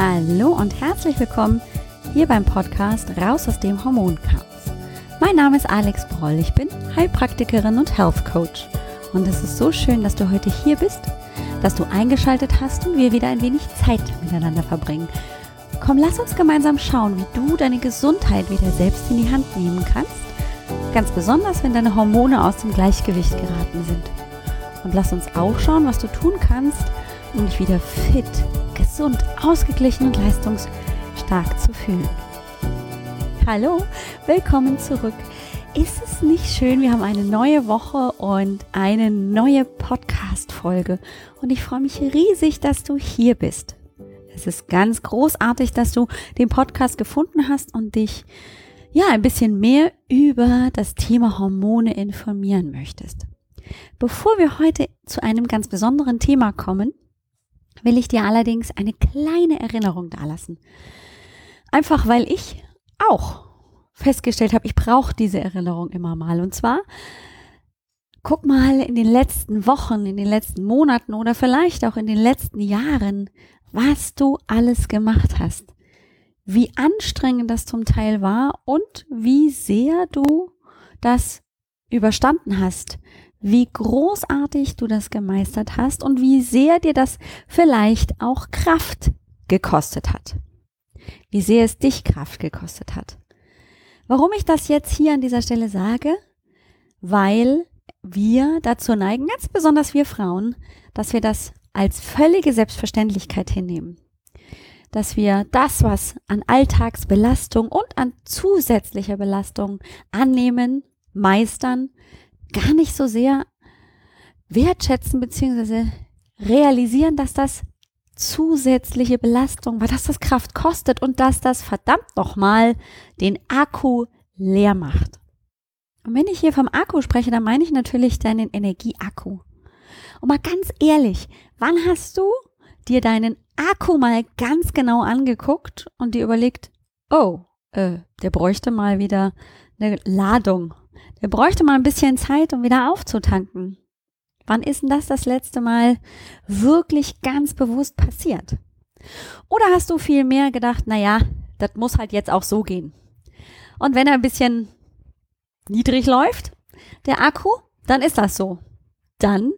Hallo und herzlich willkommen hier beim Podcast Raus aus dem Hormonchaos. Mein Name ist Alex Broll, ich bin Heilpraktikerin und Health Coach. Und es ist so schön, dass du heute hier bist, dass du eingeschaltet hast und wir wieder ein wenig Zeit miteinander verbringen. Komm, lass uns gemeinsam schauen, wie du deine Gesundheit wieder selbst in die Hand nehmen kannst. Ganz besonders, wenn deine Hormone aus dem Gleichgewicht geraten sind. Und lass uns auch schauen, was du tun kannst, um dich wieder fit, gesund, ausgeglichen und leistungsstark zu fühlen. Hallo, willkommen zurück. Ist es nicht schön? Wir haben eine neue Woche und eine neue Podcast-Folge. Und ich freue mich riesig, dass du hier bist. Es ist ganz großartig, dass du den Podcast gefunden hast und dich ja ein bisschen mehr über das Thema Hormone informieren möchtest. Bevor wir heute zu einem ganz besonderen Thema kommen, will ich dir allerdings eine kleine Erinnerung dalassen. Einfach weil ich auch festgestellt habe, ich brauche diese Erinnerung immer mal. Und zwar, guck mal in den letzten Wochen, in den letzten Monaten oder vielleicht auch in den letzten Jahren, was du alles gemacht hast. Wie anstrengend das zum Teil war und wie sehr du das überstanden hast wie großartig du das gemeistert hast und wie sehr dir das vielleicht auch Kraft gekostet hat. Wie sehr es dich Kraft gekostet hat. Warum ich das jetzt hier an dieser Stelle sage? Weil wir dazu neigen, ganz besonders wir Frauen, dass wir das als völlige Selbstverständlichkeit hinnehmen. Dass wir das, was an Alltagsbelastung und an zusätzlicher Belastung annehmen, meistern, gar nicht so sehr wertschätzen beziehungsweise realisieren, dass das zusätzliche Belastung war, dass das Kraft kostet und dass das verdammt nochmal den Akku leer macht. Und wenn ich hier vom Akku spreche, dann meine ich natürlich deinen Energieakku. Und mal ganz ehrlich, wann hast du dir deinen Akku mal ganz genau angeguckt und dir überlegt, oh, äh, der bräuchte mal wieder eine Ladung der bräuchte mal ein bisschen Zeit, um wieder aufzutanken. Wann ist denn das das letzte Mal wirklich ganz bewusst passiert? Oder hast du viel mehr gedacht, na ja, das muss halt jetzt auch so gehen. Und wenn er ein bisschen niedrig läuft, der Akku, dann ist das so. Dann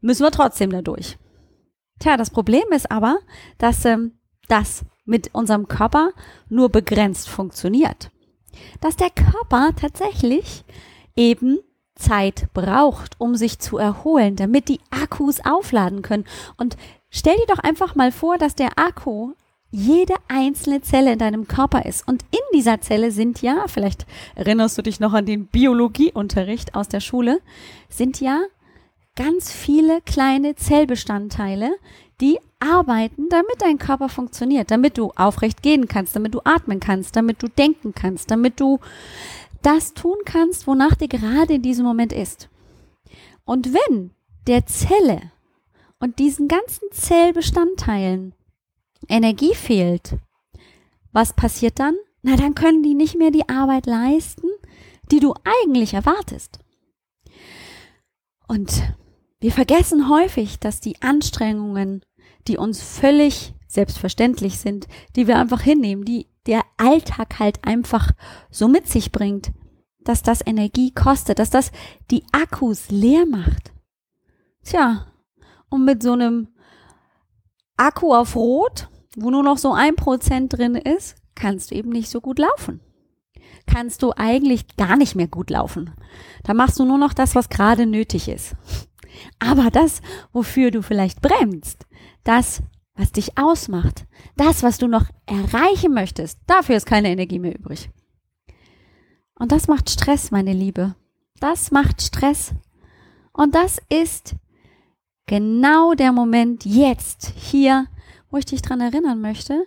müssen wir trotzdem da durch. Tja, das Problem ist aber, dass ähm, das mit unserem Körper nur begrenzt funktioniert dass der Körper tatsächlich eben Zeit braucht, um sich zu erholen, damit die Akkus aufladen können. Und stell dir doch einfach mal vor, dass der Akku jede einzelne Zelle in deinem Körper ist. Und in dieser Zelle sind ja, vielleicht erinnerst du dich noch an den Biologieunterricht aus der Schule, sind ja ganz viele kleine Zellbestandteile, die arbeiten, damit dein Körper funktioniert, damit du aufrecht gehen kannst, damit du atmen kannst, damit du denken kannst, damit du das tun kannst, wonach dir gerade in diesem Moment ist. Und wenn der Zelle und diesen ganzen Zellbestandteilen Energie fehlt, was passiert dann? Na, dann können die nicht mehr die Arbeit leisten, die du eigentlich erwartest. Und wir vergessen häufig, dass die Anstrengungen, die uns völlig selbstverständlich sind, die wir einfach hinnehmen, die der Alltag halt einfach so mit sich bringt, dass das Energie kostet, dass das die Akkus leer macht. Tja, und mit so einem Akku auf Rot, wo nur noch so ein Prozent drin ist, kannst du eben nicht so gut laufen. Kannst du eigentlich gar nicht mehr gut laufen. Da machst du nur noch das, was gerade nötig ist. Aber das, wofür du vielleicht bremst, das, was dich ausmacht, das, was du noch erreichen möchtest, dafür ist keine Energie mehr übrig. Und das macht Stress, meine Liebe. Das macht Stress. Und das ist genau der Moment jetzt, hier, wo ich dich dran erinnern möchte,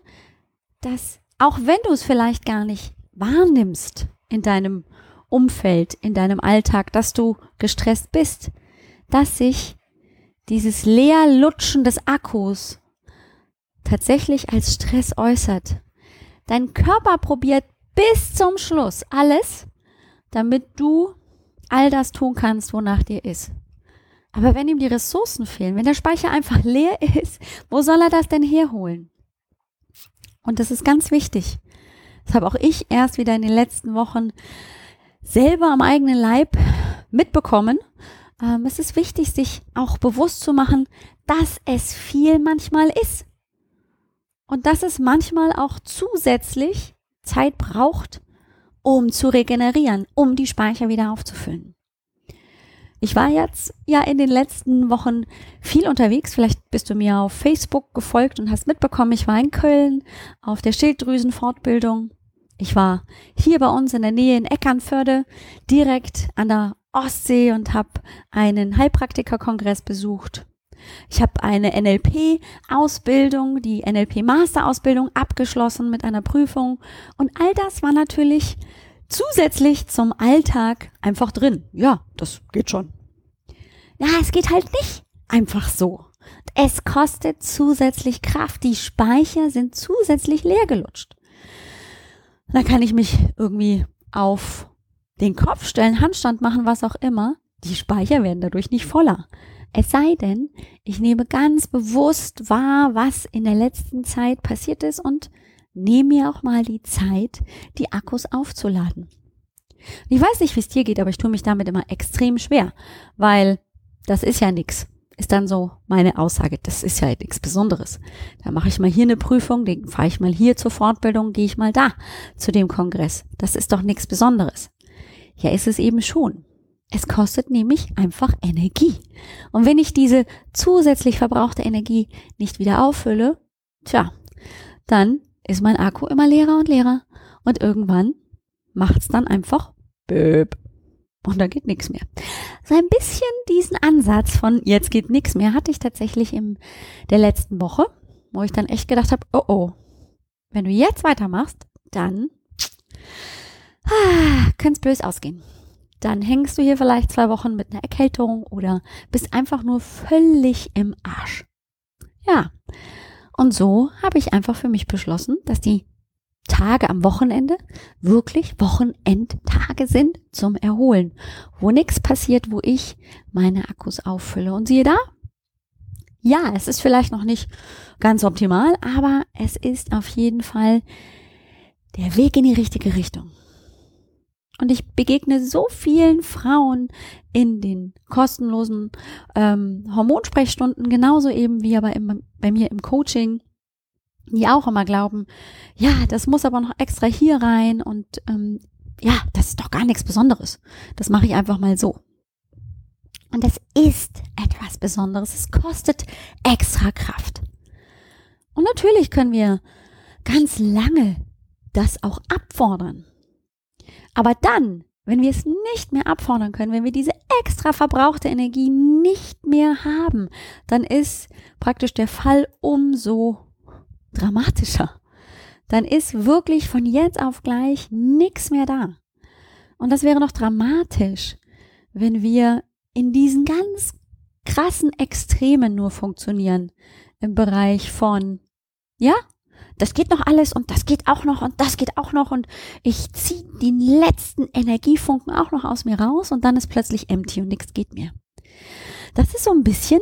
dass auch wenn du es vielleicht gar nicht wahrnimmst in deinem Umfeld, in deinem Alltag, dass du gestresst bist, dass sich dieses Leerlutschen des Akkus tatsächlich als Stress äußert. Dein Körper probiert bis zum Schluss alles, damit du all das tun kannst, wonach dir ist. Aber wenn ihm die Ressourcen fehlen, wenn der Speicher einfach leer ist, wo soll er das denn herholen? Und das ist ganz wichtig. Das habe auch ich erst wieder in den letzten Wochen selber am eigenen Leib mitbekommen. Ähm, es ist wichtig, sich auch bewusst zu machen, dass es viel manchmal ist. Und dass es manchmal auch zusätzlich Zeit braucht, um zu regenerieren, um die Speicher wieder aufzufüllen. Ich war jetzt ja in den letzten Wochen viel unterwegs. Vielleicht bist du mir auf Facebook gefolgt und hast mitbekommen, ich war in Köln auf der Schilddrüsenfortbildung. Ich war hier bei uns in der Nähe in Eckernförde, direkt an der Ostsee und habe einen Heilpraktikerkongress besucht. Ich habe eine NLP-Ausbildung, die NLP-Master-Ausbildung abgeschlossen mit einer Prüfung. Und all das war natürlich zusätzlich zum Alltag einfach drin. Ja, das geht schon. Ja, es geht halt nicht einfach so. Es kostet zusätzlich Kraft. Die Speicher sind zusätzlich leer gelutscht. Da kann ich mich irgendwie auf den Kopf stellen, Handstand machen, was auch immer. Die Speicher werden dadurch nicht voller. Es sei denn, ich nehme ganz bewusst wahr, was in der letzten Zeit passiert ist und nehme mir auch mal die Zeit, die Akkus aufzuladen. Ich weiß nicht, wie es dir geht, aber ich tue mich damit immer extrem schwer, weil das ist ja nix. Ist dann so meine Aussage, das ist ja nichts Besonderes. Da mache ich mal hier eine Prüfung, dann fahre ich mal hier zur Fortbildung, gehe ich mal da zu dem Kongress. Das ist doch nichts Besonderes. Ja, ist es eben schon. Es kostet nämlich einfach Energie. Und wenn ich diese zusätzlich verbrauchte Energie nicht wieder auffülle, tja, dann ist mein Akku immer leerer und leerer. Und irgendwann macht's dann einfach Böb. Und da geht nichts mehr. So ein bisschen diesen Ansatz von jetzt geht nichts mehr hatte ich tatsächlich in der letzten Woche, wo ich dann echt gedacht habe, oh oh, wenn du jetzt weitermachst, dann ah, könnte es bös ausgehen. Dann hängst du hier vielleicht zwei Wochen mit einer Erkältung oder bist einfach nur völlig im Arsch. Ja. Und so habe ich einfach für mich beschlossen, dass die Tage am Wochenende wirklich Wochenendtage sind zum Erholen, wo nichts passiert, wo ich meine Akkus auffülle. Und siehe da, ja, es ist vielleicht noch nicht ganz optimal, aber es ist auf jeden Fall der Weg in die richtige Richtung. Und ich begegne so vielen Frauen in den kostenlosen ähm, Hormonsprechstunden, genauso eben wie aber im, bei mir im Coaching, die auch immer glauben, ja, das muss aber noch extra hier rein und ähm, ja, das ist doch gar nichts Besonderes. Das mache ich einfach mal so. Und es ist etwas Besonderes. Es kostet extra Kraft. Und natürlich können wir ganz lange das auch abfordern. Aber dann, wenn wir es nicht mehr abfordern können, wenn wir diese extra verbrauchte Energie nicht mehr haben, dann ist praktisch der Fall umso dramatischer. Dann ist wirklich von jetzt auf gleich nichts mehr da. Und das wäre noch dramatisch, wenn wir in diesen ganz krassen Extremen nur funktionieren im Bereich von, ja, das geht noch alles und das geht auch noch und das geht auch noch und ich ziehe den letzten Energiefunken auch noch aus mir raus und dann ist plötzlich empty und nichts geht mehr. Das ist so ein bisschen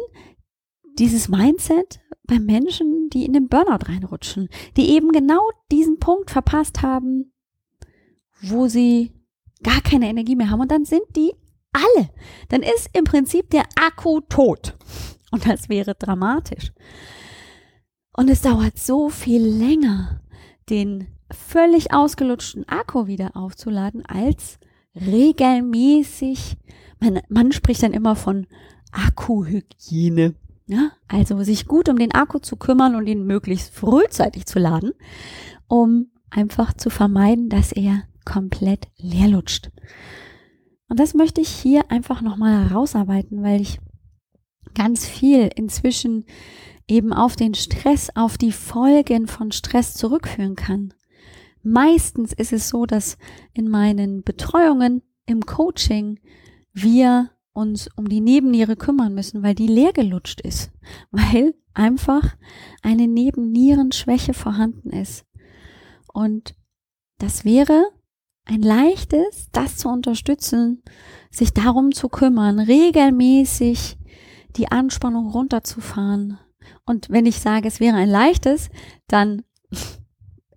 dieses Mindset bei Menschen, die in den Burnout reinrutschen, die eben genau diesen Punkt verpasst haben, wo sie gar keine Energie mehr haben und dann sind die alle. Dann ist im Prinzip der Akku tot. Und das wäre dramatisch. Und es dauert so viel länger, den völlig ausgelutschten Akku wieder aufzuladen, als regelmäßig, man, man spricht dann immer von Akkuhygiene. Ja, also sich gut um den Akku zu kümmern und ihn möglichst frühzeitig zu laden, um einfach zu vermeiden, dass er komplett leer lutscht. Und das möchte ich hier einfach nochmal herausarbeiten, weil ich ganz viel inzwischen eben auf den Stress, auf die Folgen von Stress zurückführen kann. Meistens ist es so, dass in meinen Betreuungen im Coaching wir uns um die Nebenniere kümmern müssen, weil die leer gelutscht ist, weil einfach eine Nebennierenschwäche vorhanden ist. Und das wäre ein leichtes, das zu unterstützen, sich darum zu kümmern, regelmäßig die Anspannung runterzufahren, und wenn ich sage, es wäre ein leichtes, dann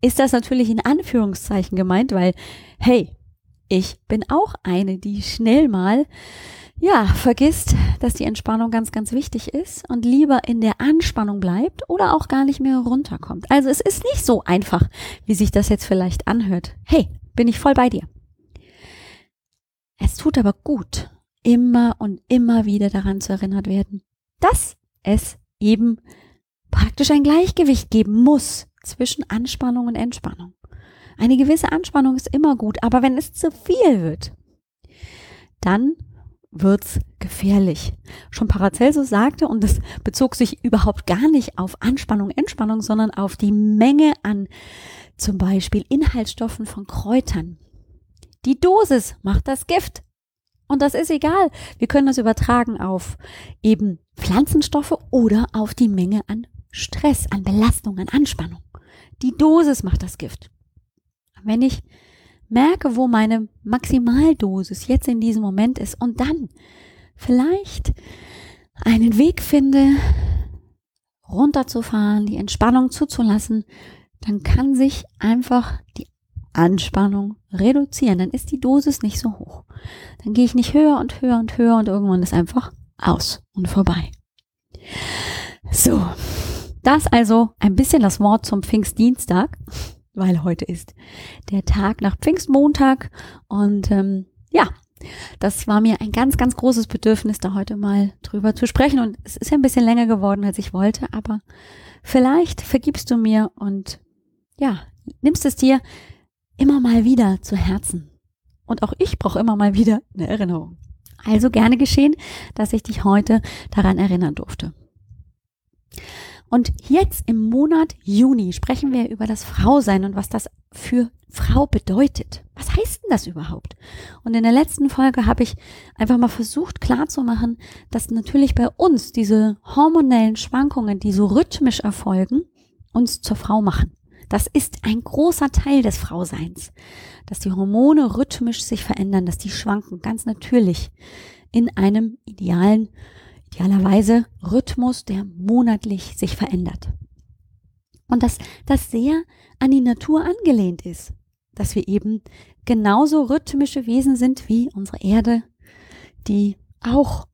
ist das natürlich in Anführungszeichen gemeint, weil, hey, ich bin auch eine, die schnell mal, ja, vergisst, dass die Entspannung ganz, ganz wichtig ist und lieber in der Anspannung bleibt oder auch gar nicht mehr runterkommt. Also es ist nicht so einfach, wie sich das jetzt vielleicht anhört. Hey, bin ich voll bei dir. Es tut aber gut, immer und immer wieder daran zu erinnert werden, dass es eben praktisch ein Gleichgewicht geben muss zwischen Anspannung und Entspannung. Eine gewisse Anspannung ist immer gut, aber wenn es zu viel wird, dann wird's gefährlich. Schon Paracelsus sagte, und das bezog sich überhaupt gar nicht auf Anspannung, Entspannung, sondern auf die Menge an zum Beispiel Inhaltsstoffen von Kräutern. Die Dosis macht das Gift. Und das ist egal. Wir können das übertragen auf eben Pflanzenstoffe oder auf die Menge an Stress, an Belastung, an Anspannung. Die Dosis macht das Gift. Wenn ich merke, wo meine Maximaldosis jetzt in diesem Moment ist und dann vielleicht einen Weg finde, runterzufahren, die Entspannung zuzulassen, dann kann sich einfach die Anspannung reduzieren. Dann ist die Dosis nicht so hoch. Dann gehe ich nicht höher und höher und höher und irgendwann ist einfach aus und vorbei. So, das also ein bisschen das Wort zum Pfingstdienstag, weil heute ist der Tag nach Pfingstmontag und ähm, ja, das war mir ein ganz, ganz großes Bedürfnis, da heute mal drüber zu sprechen. Und es ist ja ein bisschen länger geworden, als ich wollte, aber vielleicht vergibst du mir und ja, nimmst es dir immer mal wieder zu Herzen. Und auch ich brauche immer mal wieder eine Erinnerung. Also gerne geschehen, dass ich dich heute daran erinnern durfte. Und jetzt im Monat Juni sprechen wir über das Frausein und was das für Frau bedeutet. Was heißt denn das überhaupt? Und in der letzten Folge habe ich einfach mal versucht klarzumachen, dass natürlich bei uns diese hormonellen Schwankungen, die so rhythmisch erfolgen, uns zur Frau machen. Das ist ein großer Teil des Frauseins, dass die Hormone rhythmisch sich verändern, dass die schwanken ganz natürlich in einem idealen idealerweise Rhythmus, der monatlich sich verändert. Und dass das sehr an die Natur angelehnt ist, dass wir eben genauso rhythmische Wesen sind wie unsere Erde, die auch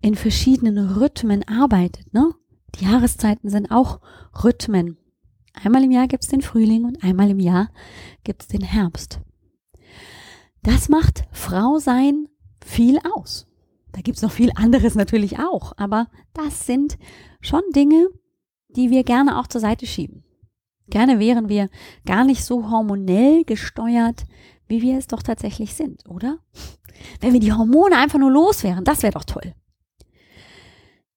in verschiedenen Rhythmen arbeitet. Ne? Die Jahreszeiten sind auch Rhythmen. Einmal im Jahr gibt's den Frühling und einmal im Jahr gibt's den Herbst. Das macht Frau sein viel aus. Da gibt's noch viel anderes natürlich auch, aber das sind schon Dinge, die wir gerne auch zur Seite schieben. Gerne wären wir gar nicht so hormonell gesteuert, wie wir es doch tatsächlich sind, oder? Wenn wir die Hormone einfach nur los wären, das wäre doch toll.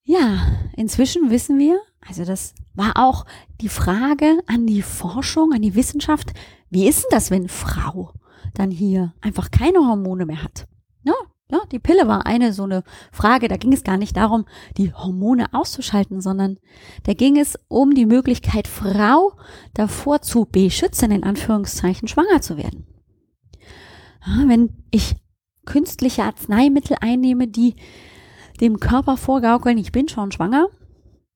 Ja, inzwischen wissen wir, also das war auch die Frage an die Forschung, an die Wissenschaft, wie ist denn das, wenn Frau dann hier einfach keine Hormone mehr hat? Ja, ja, die Pille war eine so eine Frage, da ging es gar nicht darum, die Hormone auszuschalten, sondern da ging es um die Möglichkeit, Frau davor zu beschützen, in Anführungszeichen, schwanger zu werden. Ja, wenn ich künstliche Arzneimittel einnehme, die dem Körper vorgaukeln, ich bin schon schwanger,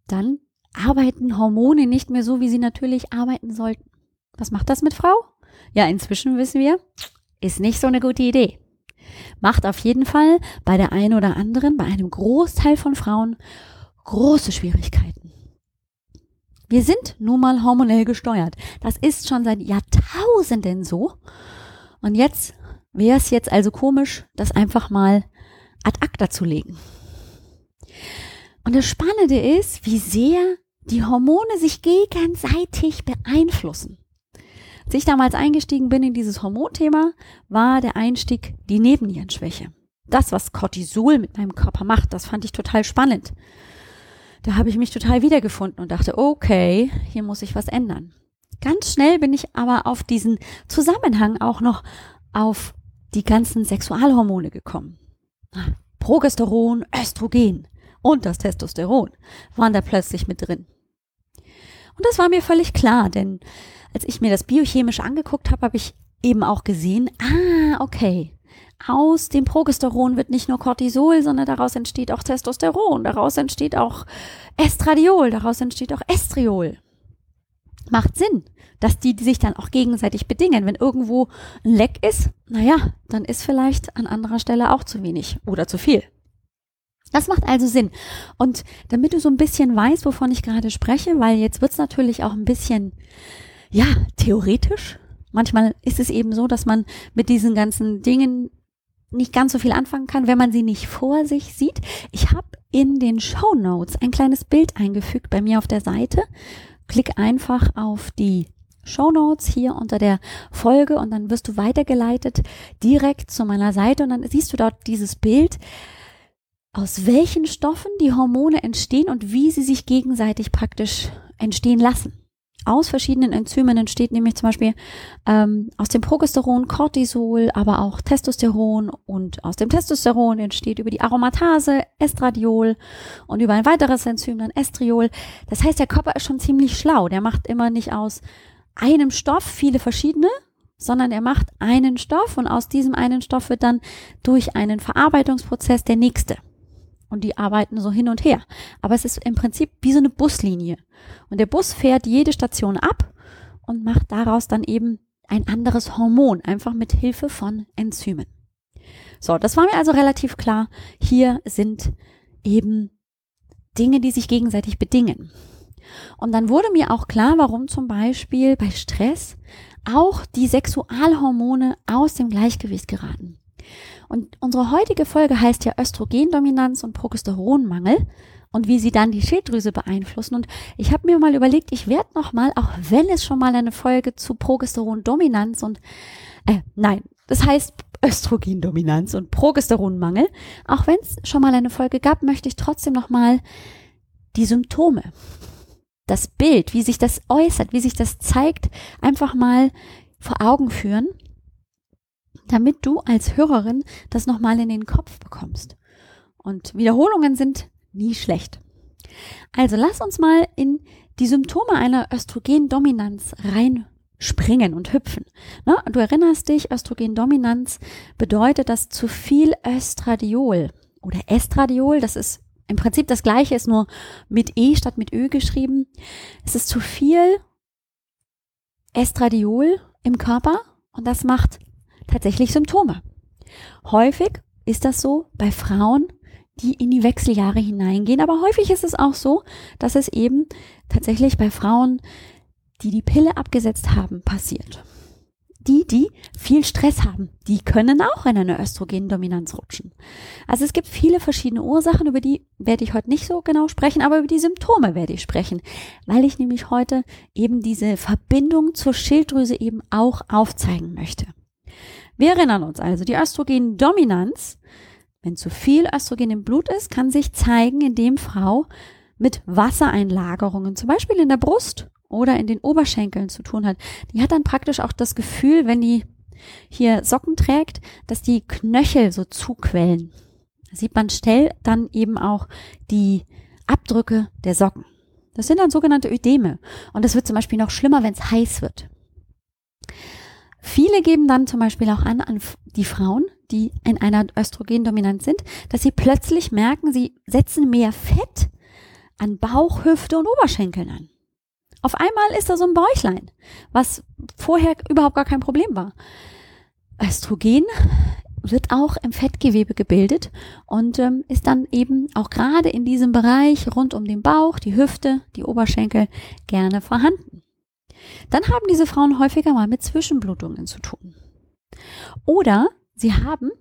dann arbeiten Hormone nicht mehr so, wie sie natürlich arbeiten sollten. Was macht das mit Frau? Ja, inzwischen wissen wir, ist nicht so eine gute Idee macht auf jeden Fall bei der einen oder anderen, bei einem Großteil von Frauen große Schwierigkeiten. Wir sind nun mal hormonell gesteuert. Das ist schon seit Jahrtausenden so. Und jetzt wäre es jetzt also komisch, das einfach mal ad acta zu legen. Und das Spannende ist, wie sehr die Hormone sich gegenseitig beeinflussen. Als ich damals eingestiegen bin in dieses Hormonthema, war der Einstieg die Nebennierenschwäche. Das, was Cortisol mit meinem Körper macht, das fand ich total spannend. Da habe ich mich total wiedergefunden und dachte, okay, hier muss ich was ändern. Ganz schnell bin ich aber auf diesen Zusammenhang auch noch auf die ganzen Sexualhormone gekommen. Progesteron, Östrogen und das Testosteron waren da plötzlich mit drin. Und das war mir völlig klar, denn als ich mir das biochemisch angeguckt habe, habe ich eben auch gesehen, ah, okay, aus dem Progesteron wird nicht nur Cortisol, sondern daraus entsteht auch Testosteron, daraus entsteht auch Estradiol, daraus entsteht auch Estriol. macht Sinn, dass die, sich dann auch gegenseitig bedingen. Wenn irgendwo ein Leck ist, naja, dann ist vielleicht an anderer Stelle auch zu wenig oder zu viel. Das macht also Sinn. Und damit du so ein bisschen weißt, wovon ich gerade spreche, weil jetzt wird's natürlich auch ein bisschen, ja, theoretisch. Manchmal ist es eben so, dass man mit diesen ganzen Dingen nicht ganz so viel anfangen kann, wenn man sie nicht vor sich sieht. Ich habe in den Show Notes ein kleines Bild eingefügt bei mir auf der Seite. Klick einfach auf die Show Notes hier unter der Folge und dann wirst du weitergeleitet direkt zu meiner Seite und dann siehst du dort dieses Bild aus welchen Stoffen die Hormone entstehen und wie sie sich gegenseitig praktisch entstehen lassen. Aus verschiedenen Enzymen entsteht nämlich zum Beispiel ähm, aus dem Progesteron Cortisol, aber auch Testosteron und aus dem Testosteron entsteht über die Aromatase Estradiol und über ein weiteres Enzym dann Estriol. Das heißt, der Körper ist schon ziemlich schlau. Der macht immer nicht aus einem Stoff viele verschiedene, sondern er macht einen Stoff und aus diesem einen Stoff wird dann durch einen Verarbeitungsprozess der nächste und die arbeiten so hin und her. Aber es ist im Prinzip wie so eine Buslinie. Und der Bus fährt jede Station ab und macht daraus dann eben ein anderes Hormon, einfach mit Hilfe von Enzymen. So, das war mir also relativ klar. Hier sind eben Dinge, die sich gegenseitig bedingen. Und dann wurde mir auch klar, warum zum Beispiel bei Stress auch die Sexualhormone aus dem Gleichgewicht geraten. Und unsere heutige Folge heißt ja Östrogendominanz und Progesteronmangel und wie sie dann die Schilddrüse beeinflussen. Und ich habe mir mal überlegt, ich werde noch mal, auch wenn es schon mal eine Folge zu Progesterondominanz und äh, nein, das heißt Östrogendominanz und Progesteronmangel, auch wenn es schon mal eine Folge gab, möchte ich trotzdem noch mal die Symptome, das Bild, wie sich das äußert, wie sich das zeigt, einfach mal vor Augen führen damit du als Hörerin das nochmal in den Kopf bekommst. Und Wiederholungen sind nie schlecht. Also lass uns mal in die Symptome einer Östrogendominanz reinspringen und hüpfen. Ne? Du erinnerst dich, Östrogendominanz bedeutet, dass zu viel Östradiol oder Estradiol, das ist im Prinzip das gleiche, ist nur mit E statt mit Ö geschrieben. Es ist zu viel Estradiol im Körper und das macht tatsächlich Symptome. Häufig ist das so bei Frauen, die in die Wechseljahre hineingehen, aber häufig ist es auch so, dass es eben tatsächlich bei Frauen, die die Pille abgesetzt haben, passiert. Die, die viel Stress haben, die können auch in eine Östrogendominanz rutschen. Also es gibt viele verschiedene Ursachen, über die werde ich heute nicht so genau sprechen, aber über die Symptome werde ich sprechen, weil ich nämlich heute eben diese Verbindung zur Schilddrüse eben auch aufzeigen möchte. Wir erinnern uns also, die Östrogendominanz, wenn zu viel Östrogen im Blut ist, kann sich zeigen, indem Frau mit Wassereinlagerungen, zum Beispiel in der Brust oder in den Oberschenkeln zu tun hat. Die hat dann praktisch auch das Gefühl, wenn die hier Socken trägt, dass die Knöchel so zuquellen. Da sieht man schnell dann eben auch die Abdrücke der Socken. Das sind dann sogenannte Ödeme. Und das wird zum Beispiel noch schlimmer, wenn es heiß wird. Viele geben dann zum Beispiel auch an, an die Frauen, die in einer Östrogendominanz sind, dass sie plötzlich merken, sie setzen mehr Fett an Bauch, Hüfte und Oberschenkeln an. Auf einmal ist da so ein Bäuchlein, was vorher überhaupt gar kein Problem war. Östrogen wird auch im Fettgewebe gebildet und ähm, ist dann eben auch gerade in diesem Bereich rund um den Bauch, die Hüfte, die Oberschenkel gerne vorhanden dann haben diese Frauen häufiger mal mit Zwischenblutungen zu tun. Oder sie haben,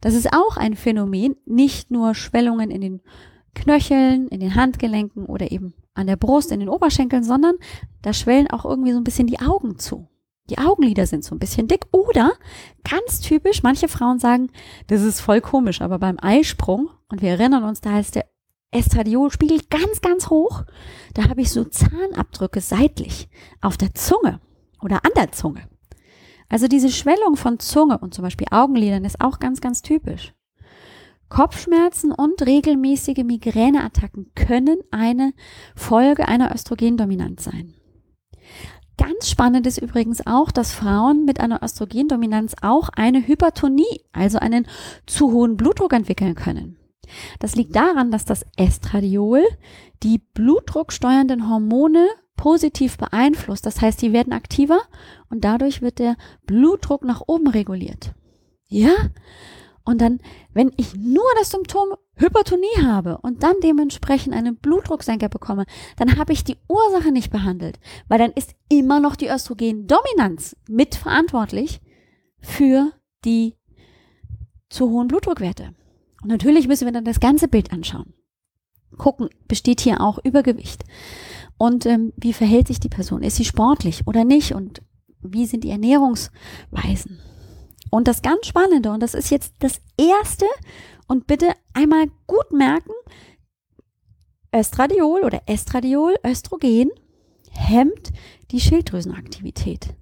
das ist auch ein Phänomen, nicht nur Schwellungen in den Knöcheln, in den Handgelenken oder eben an der Brust, in den Oberschenkeln, sondern da schwellen auch irgendwie so ein bisschen die Augen zu. Die Augenlider sind so ein bisschen dick oder ganz typisch, manche Frauen sagen, das ist voll komisch, aber beim Eisprung, und wir erinnern uns, da ist der Estradiolspiegel ganz, ganz hoch. Da habe ich so Zahnabdrücke seitlich auf der Zunge oder an der Zunge. Also diese Schwellung von Zunge und zum Beispiel Augenlidern ist auch ganz, ganz typisch. Kopfschmerzen und regelmäßige Migräneattacken können eine Folge einer Östrogendominanz sein. Ganz spannend ist übrigens auch, dass Frauen mit einer Östrogendominanz auch eine Hypertonie, also einen zu hohen Blutdruck entwickeln können. Das liegt daran, dass das Estradiol die blutdrucksteuernden Hormone positiv beeinflusst. Das heißt, die werden aktiver und dadurch wird der Blutdruck nach oben reguliert. Ja? Und dann, wenn ich nur das Symptom Hypertonie habe und dann dementsprechend einen Blutdrucksenker bekomme, dann habe ich die Ursache nicht behandelt, weil dann ist immer noch die Östrogendominanz mitverantwortlich für die zu hohen Blutdruckwerte. Und natürlich müssen wir dann das ganze Bild anschauen. Gucken, besteht hier auch Übergewicht? Und ähm, wie verhält sich die Person? Ist sie sportlich oder nicht? Und wie sind die Ernährungsweisen? Und das ganz Spannende, und das ist jetzt das Erste, und bitte einmal gut merken, Östradiol oder Estradiol, Östrogen, hemmt die Schilddrüsenaktivität.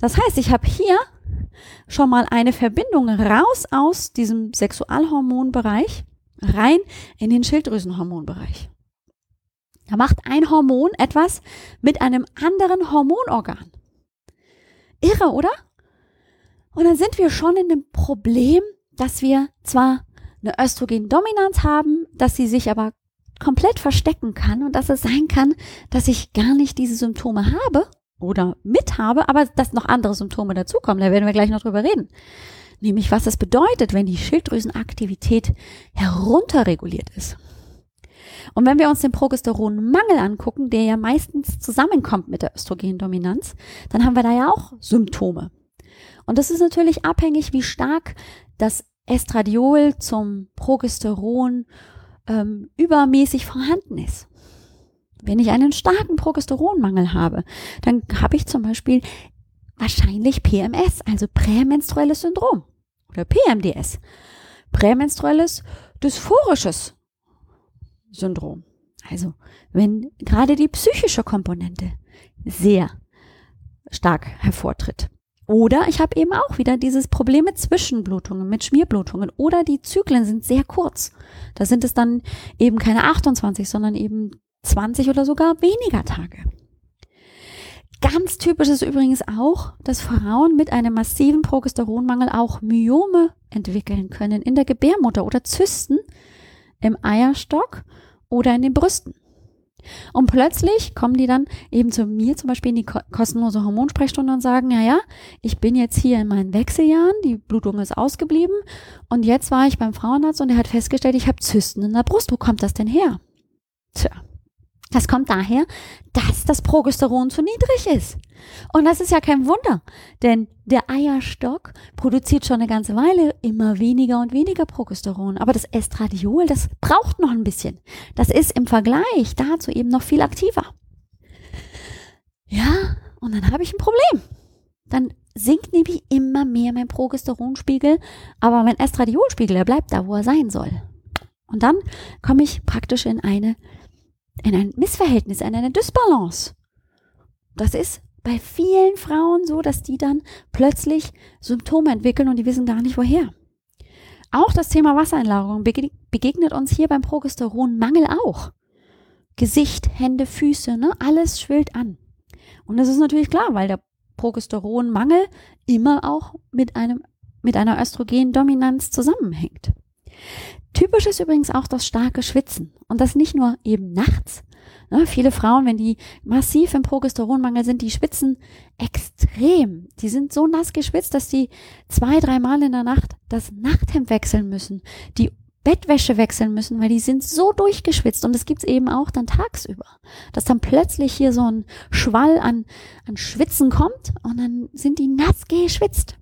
Das heißt, ich habe hier schon mal eine Verbindung raus aus diesem Sexualhormonbereich rein in den Schilddrüsenhormonbereich. Da macht ein Hormon etwas mit einem anderen Hormonorgan. Irre, oder? Und dann sind wir schon in dem Problem, dass wir zwar eine Östrogendominanz haben, dass sie sich aber komplett verstecken kann und dass es sein kann, dass ich gar nicht diese Symptome habe oder mit habe, aber dass noch andere Symptome dazukommen. Da werden wir gleich noch drüber reden. Nämlich, was es bedeutet, wenn die Schilddrüsenaktivität herunterreguliert ist. Und wenn wir uns den Progesteronmangel angucken, der ja meistens zusammenkommt mit der Östrogendominanz, dann haben wir da ja auch Symptome. Und das ist natürlich abhängig, wie stark das Estradiol zum Progesteron ähm, übermäßig vorhanden ist. Wenn ich einen starken Progesteronmangel habe, dann habe ich zum Beispiel wahrscheinlich PMS, also prämenstruelles Syndrom oder PMDS, prämenstruelles dysphorisches Syndrom. Also wenn gerade die psychische Komponente sehr stark hervortritt. Oder ich habe eben auch wieder dieses Problem mit Zwischenblutungen, mit Schmierblutungen. Oder die Zyklen sind sehr kurz. Da sind es dann eben keine 28, sondern eben 20 oder sogar weniger Tage. Ganz typisch ist übrigens auch, dass Frauen mit einem massiven Progesteronmangel auch Myome entwickeln können in der Gebärmutter oder Zysten im Eierstock oder in den Brüsten. Und plötzlich kommen die dann eben zu mir zum Beispiel in die kostenlose Hormonsprechstunde und sagen, ja, ja, ich bin jetzt hier in meinen Wechseljahren, die Blutung ist ausgeblieben und jetzt war ich beim Frauenarzt und er hat festgestellt, ich habe Zysten in der Brust. Wo kommt das denn her? Tja, das kommt daher, dass das Progesteron zu niedrig ist. Und das ist ja kein Wunder, denn der Eierstock produziert schon eine ganze Weile immer weniger und weniger Progesteron. Aber das Estradiol, das braucht noch ein bisschen. Das ist im Vergleich dazu eben noch viel aktiver. Ja, und dann habe ich ein Problem. Dann sinkt nämlich immer mehr mein Progesteronspiegel, aber mein Estradiolspiegel, der bleibt da, wo er sein soll. Und dann komme ich praktisch in eine in ein Missverhältnis, in eine Dysbalance. Das ist bei vielen Frauen so, dass die dann plötzlich Symptome entwickeln und die wissen gar nicht woher. Auch das Thema Wassereinlagerung begegnet uns hier beim Progesteronmangel auch. Gesicht, Hände, Füße, ne, alles schwillt an. Und das ist natürlich klar, weil der Progesteronmangel immer auch mit einem mit einer Östrogendominanz zusammenhängt. Typisch ist übrigens auch das starke Schwitzen. Und das nicht nur eben nachts. Ne, viele Frauen, wenn die massiv im Progesteronmangel sind, die schwitzen extrem. Die sind so nass geschwitzt, dass sie zwei, dreimal in der Nacht das Nachthemd wechseln müssen, die Bettwäsche wechseln müssen, weil die sind so durchgeschwitzt. Und das gibt's eben auch dann tagsüber. Dass dann plötzlich hier so ein Schwall an, an Schwitzen kommt und dann sind die nass geschwitzt.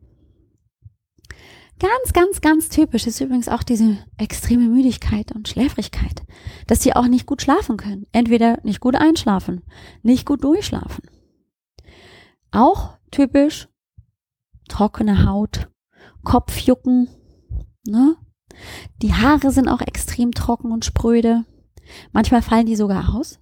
Ganz, ganz, ganz typisch ist übrigens auch diese extreme Müdigkeit und Schläfrigkeit, dass sie auch nicht gut schlafen können. Entweder nicht gut einschlafen, nicht gut durchschlafen. Auch typisch trockene Haut, Kopfjucken, ne? Die Haare sind auch extrem trocken und spröde. Manchmal fallen die sogar aus.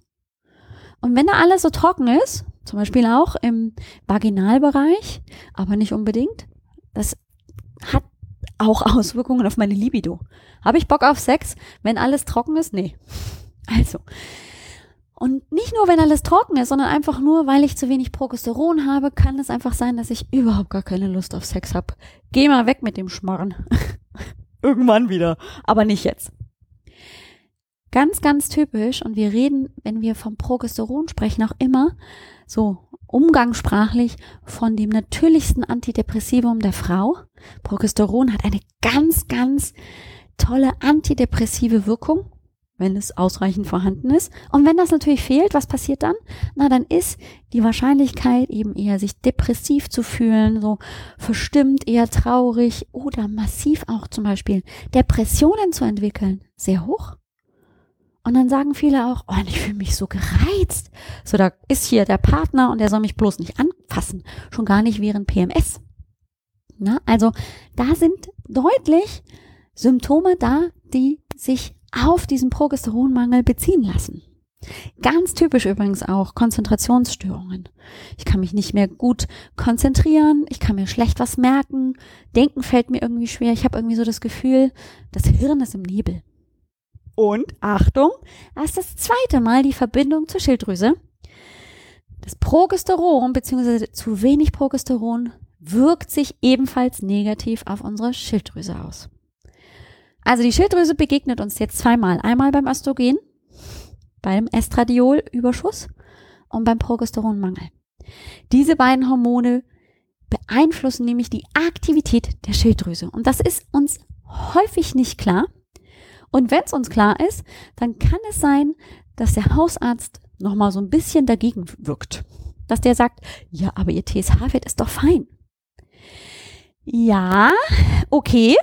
Und wenn da alles so trocken ist, zum Beispiel auch im Vaginalbereich, aber nicht unbedingt, das hat auch Auswirkungen auf meine Libido. Habe ich Bock auf Sex, wenn alles trocken ist? Nee. Also. Und nicht nur, wenn alles trocken ist, sondern einfach nur, weil ich zu wenig Progesteron habe, kann es einfach sein, dass ich überhaupt gar keine Lust auf Sex habe. Geh mal weg mit dem Schmarren. Irgendwann wieder. Aber nicht jetzt. ganz, ganz typisch und wir reden, wenn wir vom Progesteron sprechen, auch immer so umgangssprachlich von dem natürlichsten Antidepressivum der Frau. Progesteron hat eine ganz, ganz tolle antidepressive Wirkung, wenn es ausreichend vorhanden ist. Und wenn das natürlich fehlt, was passiert dann? Na, dann ist die Wahrscheinlichkeit eben eher sich depressiv zu fühlen, so verstimmt, eher traurig oder massiv auch zum Beispiel Depressionen zu entwickeln, sehr hoch. Und dann sagen viele auch, oh, ich fühle mich so gereizt. So, da ist hier der Partner und der soll mich bloß nicht anfassen. Schon gar nicht während PMS. Na, also da sind deutlich Symptome da, die sich auf diesen Progesteronmangel beziehen lassen. Ganz typisch übrigens auch Konzentrationsstörungen. Ich kann mich nicht mehr gut konzentrieren, ich kann mir schlecht was merken, denken fällt mir irgendwie schwer, ich habe irgendwie so das Gefühl, das Hirn ist im Nebel. Und Achtung, das ist das zweite Mal die Verbindung zur Schilddrüse. Das Progesteron bzw. zu wenig Progesteron wirkt sich ebenfalls negativ auf unsere Schilddrüse aus. Also die Schilddrüse begegnet uns jetzt zweimal. Einmal beim Östrogen, beim Estradiolüberschuss und beim Progesteronmangel. Diese beiden Hormone beeinflussen nämlich die Aktivität der Schilddrüse. Und das ist uns häufig nicht klar. Und wenn es uns klar ist, dann kann es sein, dass der Hausarzt nochmal so ein bisschen dagegen wirkt. Dass der sagt, ja, aber ihr TSH-Wert ist doch fein. Ja, okay,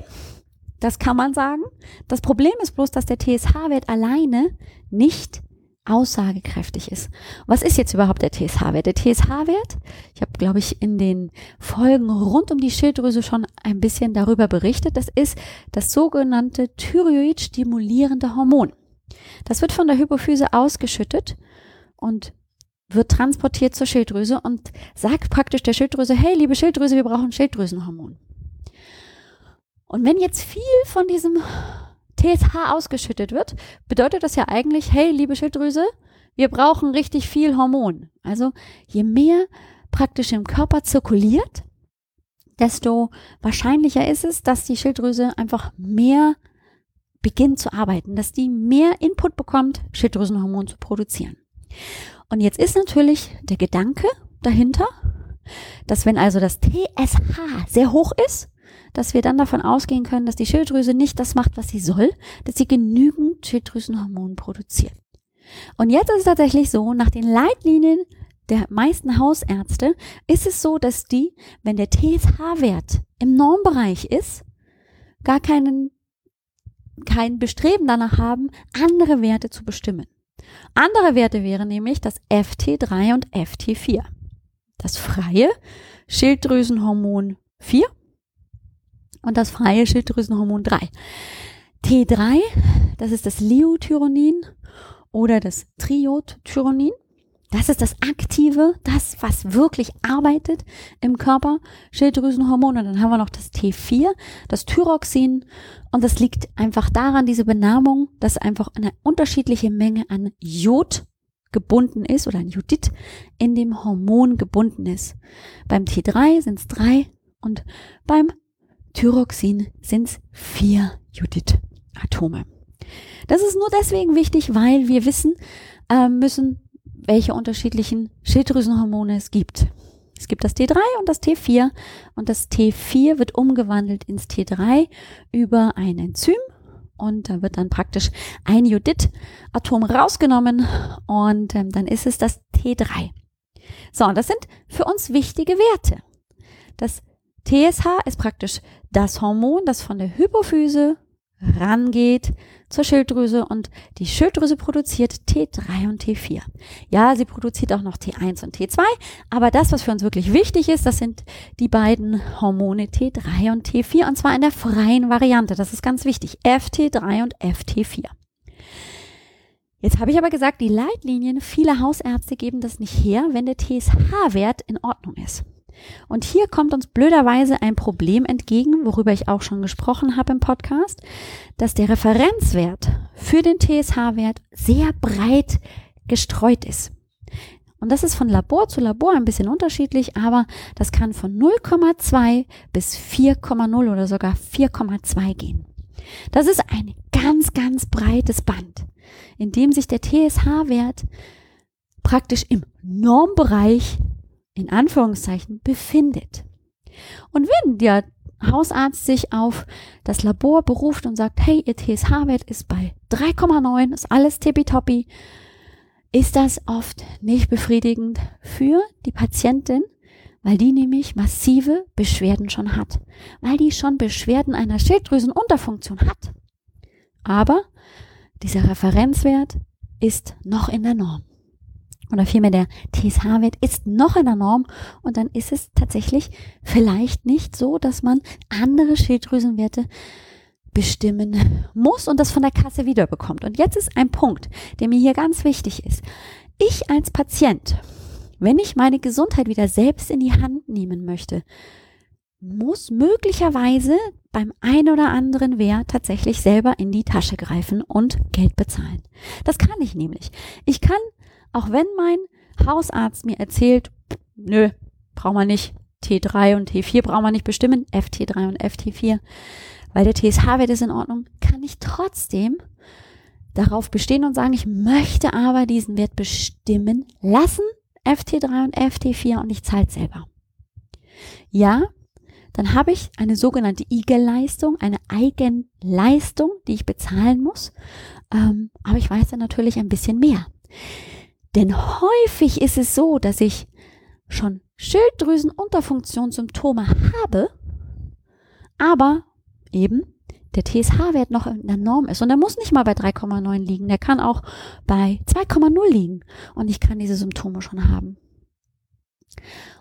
das kann man sagen. Das Problem ist bloß, dass der TSH-Wert alleine nicht aussagekräftig ist. Was ist jetzt überhaupt der TSH-Wert? Der TSH-Wert, ich habe, glaube ich, in den Folgen rund um die Schilddrüse schon ein bisschen darüber berichtet, das ist das sogenannte Thyroid-stimulierende Hormon. Das wird von der Hypophyse ausgeschüttet und wird transportiert zur Schilddrüse und sagt praktisch der Schilddrüse, hey, liebe Schilddrüse, wir brauchen Schilddrüsenhormon. Und wenn jetzt viel von diesem TSH ausgeschüttet wird, bedeutet das ja eigentlich, hey, liebe Schilddrüse, wir brauchen richtig viel Hormon. Also je mehr praktisch im Körper zirkuliert, desto wahrscheinlicher ist es, dass die Schilddrüse einfach mehr beginnt zu arbeiten, dass die mehr Input bekommt, Schilddrüsenhormon zu produzieren. Und jetzt ist natürlich der Gedanke dahinter, dass wenn also das TSH sehr hoch ist, dass wir dann davon ausgehen können, dass die Schilddrüse nicht das macht, was sie soll, dass sie genügend Schilddrüsenhormone produziert. Und jetzt ist es tatsächlich so, nach den Leitlinien der meisten Hausärzte ist es so, dass die, wenn der TSH-Wert im Normbereich ist, gar keinen, kein Bestreben danach haben, andere Werte zu bestimmen. Andere Werte wären nämlich das FT3 und FT4. Das freie Schilddrüsenhormon 4 und das freie Schilddrüsenhormon 3. T3, das ist das Leotyronin oder das Triodtyronin. Das ist das Aktive, das, was wirklich arbeitet im Körper, Schilddrüsenhormon. Und dann haben wir noch das T4, das Thyroxin. Und das liegt einfach daran, diese Benamung, dass einfach eine unterschiedliche Menge an Jod gebunden ist oder ein Jodid in dem Hormon gebunden ist. Beim T3 sind es drei und beim Thyroxin sind es vier Judith-Atome. Das ist nur deswegen wichtig, weil wir wissen äh, müssen, welche unterschiedlichen Schilddrüsenhormone es gibt. Es gibt das T3 und das T4 und das T4 wird umgewandelt ins T3 über ein Enzym und da wird dann praktisch ein Judith-Atom rausgenommen und ähm, dann ist es das T3. So, und das sind für uns wichtige Werte. Das TSH ist praktisch das Hormon, das von der Hypophyse rangeht zur Schilddrüse und die Schilddrüse produziert T3 und T4. Ja, sie produziert auch noch T1 und T2, aber das, was für uns wirklich wichtig ist, das sind die beiden Hormone T3 und T4 und zwar in der freien Variante. Das ist ganz wichtig. FT3 und FT4. Jetzt habe ich aber gesagt, die Leitlinien vieler Hausärzte geben das nicht her, wenn der TSH-Wert in Ordnung ist. Und hier kommt uns blöderweise ein Problem entgegen, worüber ich auch schon gesprochen habe im Podcast, dass der Referenzwert für den TSH-Wert sehr breit gestreut ist. Und das ist von Labor zu Labor ein bisschen unterschiedlich, aber das kann von 0,2 bis 4,0 oder sogar 4,2 gehen. Das ist ein ganz, ganz breites Band, in dem sich der TSH-Wert praktisch im Normbereich in Anführungszeichen befindet. Und wenn der Hausarzt sich auf das Labor beruft und sagt, hey, ihr TSH-Wert ist bei 3,9, ist alles tippitoppi, ist das oft nicht befriedigend für die Patientin, weil die nämlich massive Beschwerden schon hat, weil die schon Beschwerden einer Schilddrüsenunterfunktion hat. Aber dieser Referenzwert ist noch in der Norm oder vielmehr der TSH-Wert ist noch in der Norm und dann ist es tatsächlich vielleicht nicht so, dass man andere Schilddrüsenwerte bestimmen muss und das von der Kasse wiederbekommt. Und jetzt ist ein Punkt, der mir hier ganz wichtig ist. Ich als Patient, wenn ich meine Gesundheit wieder selbst in die Hand nehmen möchte, muss möglicherweise beim ein oder anderen Wert tatsächlich selber in die Tasche greifen und Geld bezahlen. Das kann ich nämlich. Ich kann auch wenn mein Hausarzt mir erzählt, nö, braucht man nicht, T3 und T4 braucht man nicht bestimmen, FT3 und FT4, weil der TSH-Wert ist in Ordnung, kann ich trotzdem darauf bestehen und sagen, ich möchte aber diesen Wert bestimmen lassen, FT3 und FT4 und ich zahle selber. Ja, dann habe ich eine sogenannte IG-Leistung, eine Eigenleistung, die ich bezahlen muss. Ähm, aber ich weiß dann natürlich ein bisschen mehr. Denn häufig ist es so, dass ich schon Schilddrüsenunterfunktionssymptome habe, aber eben der TSH-Wert noch in der Norm ist. Und der muss nicht mal bei 3,9 liegen, der kann auch bei 2,0 liegen. Und ich kann diese Symptome schon haben.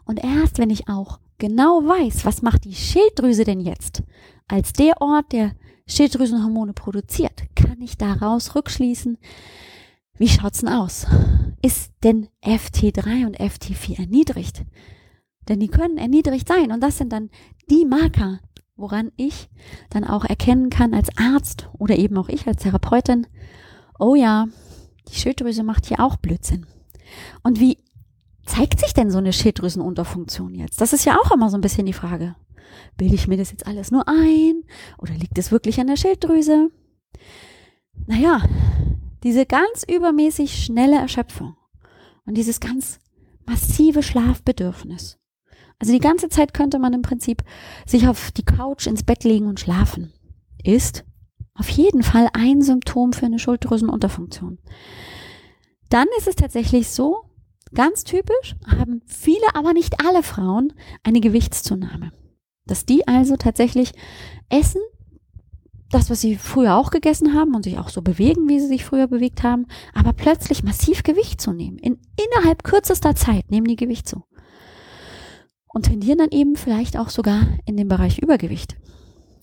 Und erst wenn ich auch genau weiß, was macht die Schilddrüse denn jetzt, als der Ort, der Schilddrüsenhormone produziert, kann ich daraus rückschließen, wie schaut's denn aus? Ist denn FT3 und FT4 erniedrigt? Denn die können erniedrigt sein und das sind dann die Marker, woran ich dann auch erkennen kann als Arzt oder eben auch ich als Therapeutin, oh ja, die Schilddrüse macht hier auch Blödsinn. Und wie zeigt sich denn so eine Schilddrüsenunterfunktion jetzt? Das ist ja auch immer so ein bisschen die Frage. Bilde ich mir das jetzt alles nur ein oder liegt es wirklich an der Schilddrüse? Naja, diese ganz übermäßig schnelle Erschöpfung und dieses ganz massive Schlafbedürfnis. Also die ganze Zeit könnte man im Prinzip sich auf die Couch ins Bett legen und schlafen. Ist auf jeden Fall ein Symptom für eine Schilddrüsenunterfunktion. Dann ist es tatsächlich so, ganz typisch, haben viele, aber nicht alle Frauen eine Gewichtszunahme. Dass die also tatsächlich essen, das, was sie früher auch gegessen haben und sich auch so bewegen, wie sie sich früher bewegt haben, aber plötzlich massiv Gewicht zu nehmen. In, innerhalb kürzester Zeit nehmen die Gewicht zu. Und tendieren dann eben vielleicht auch sogar in den Bereich Übergewicht.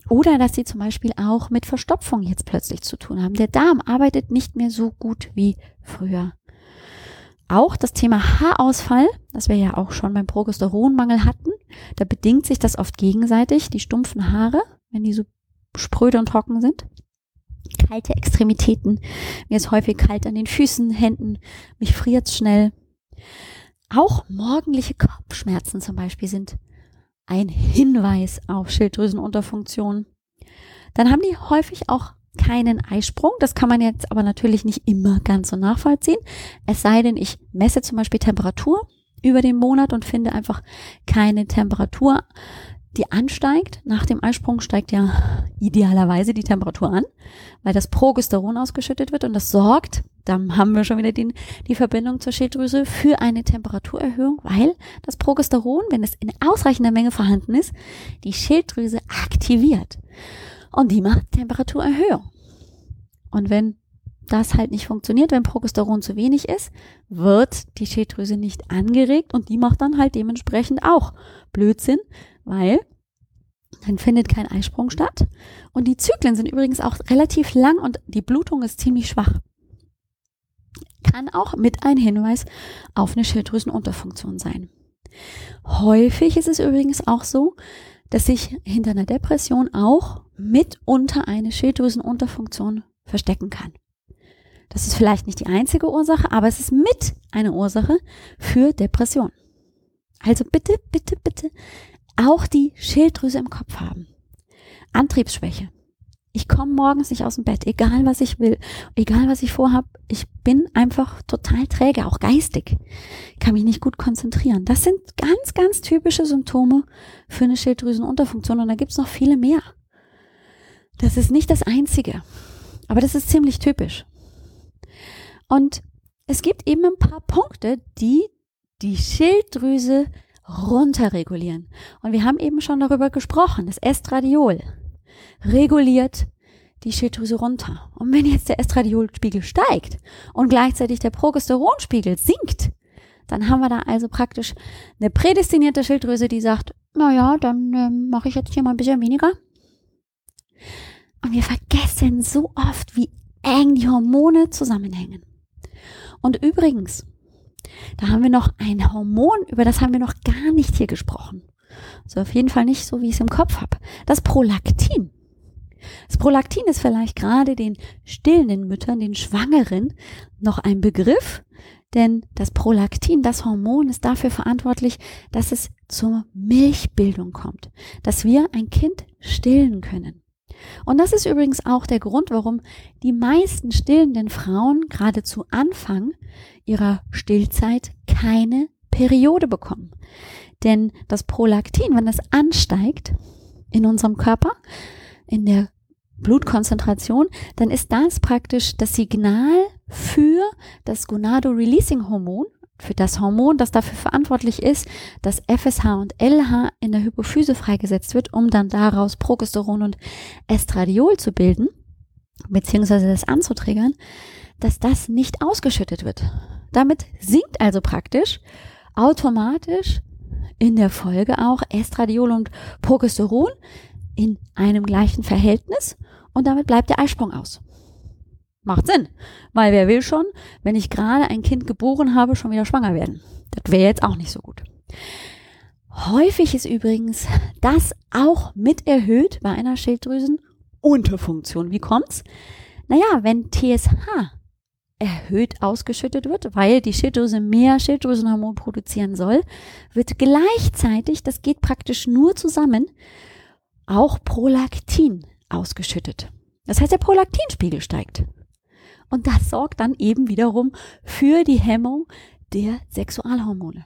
Oder dass sie zum Beispiel auch mit Verstopfung jetzt plötzlich zu tun haben. Der Darm arbeitet nicht mehr so gut wie früher. Auch das Thema Haarausfall, das wir ja auch schon beim Progesteronmangel hatten, da bedingt sich das oft gegenseitig, die stumpfen Haare, wenn die so spröde und trocken sind. Kalte Extremitäten. Mir ist häufig kalt an den Füßen, Händen. Mich friert's schnell. Auch morgendliche Kopfschmerzen zum Beispiel sind ein Hinweis auf Schilddrüsenunterfunktion. Dann haben die häufig auch keinen Eisprung. Das kann man jetzt aber natürlich nicht immer ganz so nachvollziehen. Es sei denn, ich messe zum Beispiel Temperatur über den Monat und finde einfach keine Temperatur die ansteigt. Nach dem Eisprung steigt ja idealerweise die Temperatur an, weil das Progesteron ausgeschüttet wird und das sorgt, dann haben wir schon wieder den, die Verbindung zur Schilddrüse für eine Temperaturerhöhung, weil das Progesteron, wenn es in ausreichender Menge vorhanden ist, die Schilddrüse aktiviert. Und die macht Temperaturerhöhung. Und wenn das halt nicht funktioniert, wenn Progesteron zu wenig ist, wird die Schilddrüse nicht angeregt und die macht dann halt dementsprechend auch Blödsinn, weil dann findet kein Eisprung statt. Und die Zyklen sind übrigens auch relativ lang und die Blutung ist ziemlich schwach. Kann auch mit ein Hinweis auf eine Schilddrüsenunterfunktion sein. Häufig ist es übrigens auch so, dass sich hinter einer Depression auch mitunter eine Schilddrüsenunterfunktion verstecken kann. Das ist vielleicht nicht die einzige Ursache, aber es ist mit eine Ursache für Depression. Also bitte, bitte, bitte auch die Schilddrüse im Kopf haben. Antriebsschwäche, Ich komme morgens nicht aus dem Bett, egal was ich will, egal was ich vorhab. Ich bin einfach total träge, auch geistig. Kann mich nicht gut konzentrieren. Das sind ganz, ganz typische Symptome für eine Schilddrüsenunterfunktion und da gibt's noch viele mehr. Das ist nicht das Einzige, aber das ist ziemlich typisch. Und es gibt eben ein paar Punkte, die die Schilddrüse runterregulieren. Und wir haben eben schon darüber gesprochen, das Estradiol reguliert die Schilddrüse runter. Und wenn jetzt der Estradiolspiegel steigt und gleichzeitig der Progesteronspiegel sinkt, dann haben wir da also praktisch eine prädestinierte Schilddrüse, die sagt, na ja, dann äh, mache ich jetzt hier mal ein bisschen weniger. Und wir vergessen so oft, wie eng die Hormone zusammenhängen. Und übrigens, da haben wir noch ein Hormon, über das haben wir noch gar nicht hier gesprochen. So auf jeden Fall nicht so, wie ich es im Kopf habe. Das Prolaktin. Das Prolaktin ist vielleicht gerade den stillenden Müttern, den Schwangeren, noch ein Begriff, denn das Prolaktin, das Hormon, ist dafür verantwortlich, dass es zur Milchbildung kommt, dass wir ein Kind stillen können. Und das ist übrigens auch der Grund, warum die meisten stillenden Frauen gerade zu Anfang ihrer Stillzeit keine Periode bekommen. Denn das Prolaktin, wenn es ansteigt in unserem Körper, in der Blutkonzentration, dann ist das praktisch das Signal für das Gonado-Releasing-Hormon, für das Hormon, das dafür verantwortlich ist, dass FSH und LH in der Hypophyse freigesetzt wird, um dann daraus Progesteron und Estradiol zu bilden, beziehungsweise das anzutriggern, dass das nicht ausgeschüttet wird. Damit sinkt also praktisch automatisch in der Folge auch Estradiol und Progesteron in einem gleichen Verhältnis und damit bleibt der Eisprung aus. Macht Sinn, weil wer will schon, wenn ich gerade ein Kind geboren habe, schon wieder schwanger werden. Das wäre jetzt auch nicht so gut. Häufig ist übrigens das auch mit erhöht bei einer Schilddrüsenunterfunktion. Wie kommt's? Naja, wenn TSH erhöht ausgeschüttet wird, weil die Schilddrüse mehr Schilddrüsenhormon produzieren soll, wird gleichzeitig, das geht praktisch nur zusammen, auch Prolaktin ausgeschüttet. Das heißt, der Prolaktinspiegel steigt. Und das sorgt dann eben wiederum für die Hemmung der Sexualhormone.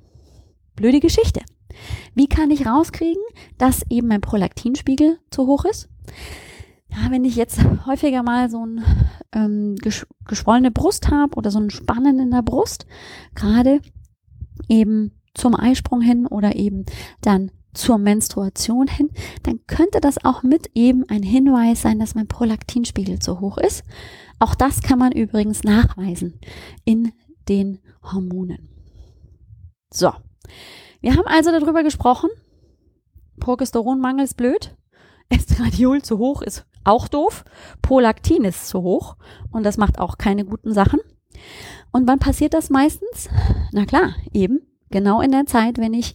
Blöde Geschichte. Wie kann ich rauskriegen, dass eben mein Prolaktinspiegel zu hoch ist? Ja, wenn ich jetzt häufiger mal so ein ähm, geschwollene Brust habe oder so ein Spannen in der Brust, gerade eben zum Eisprung hin oder eben dann zur Menstruation hin, dann könnte das auch mit eben ein Hinweis sein, dass mein Prolaktinspiegel zu hoch ist. Auch das kann man übrigens nachweisen in den Hormonen. So, wir haben also darüber gesprochen, Progesteronmangel ist blöd, Estradiol zu hoch ist auch doof, Prolaktin ist zu hoch und das macht auch keine guten Sachen. Und wann passiert das meistens? Na klar, eben genau in der Zeit, wenn ich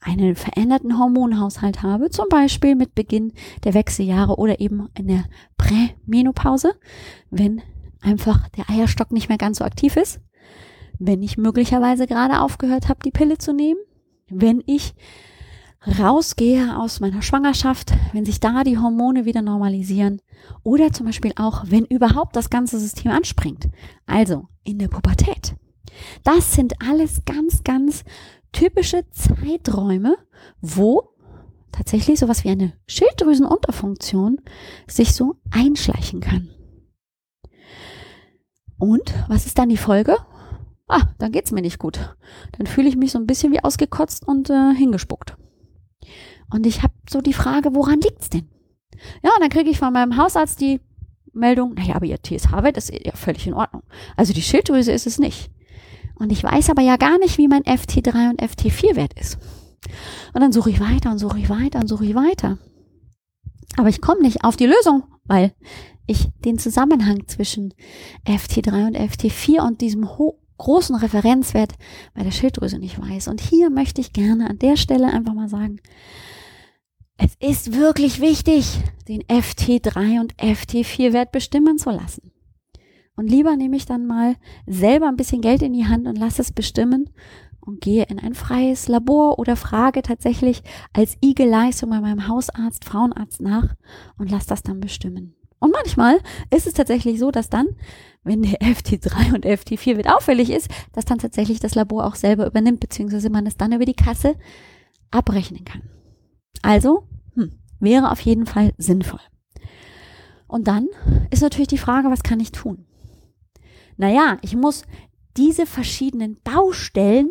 einen veränderten Hormonhaushalt habe, zum Beispiel mit Beginn der Wechseljahre oder eben in der Prämenopause, wenn einfach der Eierstock nicht mehr ganz so aktiv ist, wenn ich möglicherweise gerade aufgehört habe, die Pille zu nehmen, wenn ich rausgehe aus meiner Schwangerschaft, wenn sich da die Hormone wieder normalisieren oder zum Beispiel auch, wenn überhaupt das ganze System anspringt, also in der Pubertät. Das sind alles ganz, ganz typische Zeiträume, wo tatsächlich sowas wie eine Schilddrüsenunterfunktion sich so einschleichen kann. Und was ist dann die Folge? Ah, dann geht's mir nicht gut. Dann fühle ich mich so ein bisschen wie ausgekotzt und äh, hingespuckt. Und ich habe so die Frage, woran liegt's denn? Ja, und dann kriege ich von meinem Hausarzt die Meldung, naja, aber ihr TSH-Wert ist ja völlig in Ordnung. Also die Schilddrüse ist es nicht. Und ich weiß aber ja gar nicht, wie mein FT3 und FT4-Wert ist. Und dann suche ich weiter und suche ich weiter und suche ich weiter. Aber ich komme nicht auf die Lösung, weil ich den Zusammenhang zwischen FT3 und FT4 und diesem großen Referenzwert bei der Schilddrüse nicht weiß. Und hier möchte ich gerne an der Stelle einfach mal sagen, es ist wirklich wichtig, den FT3 und FT4-Wert bestimmen zu lassen. Und lieber nehme ich dann mal selber ein bisschen Geld in die Hand und lasse es bestimmen und gehe in ein freies Labor oder frage tatsächlich als IG-Leistung bei meinem Hausarzt, Frauenarzt nach und lasse das dann bestimmen. Und manchmal ist es tatsächlich so, dass dann, wenn der FT3 und FT4 wird auffällig ist, dass dann tatsächlich das Labor auch selber übernimmt, beziehungsweise man es dann über die Kasse abrechnen kann. Also, hm, wäre auf jeden Fall sinnvoll. Und dann ist natürlich die Frage, was kann ich tun? Naja, ich muss diese verschiedenen Baustellen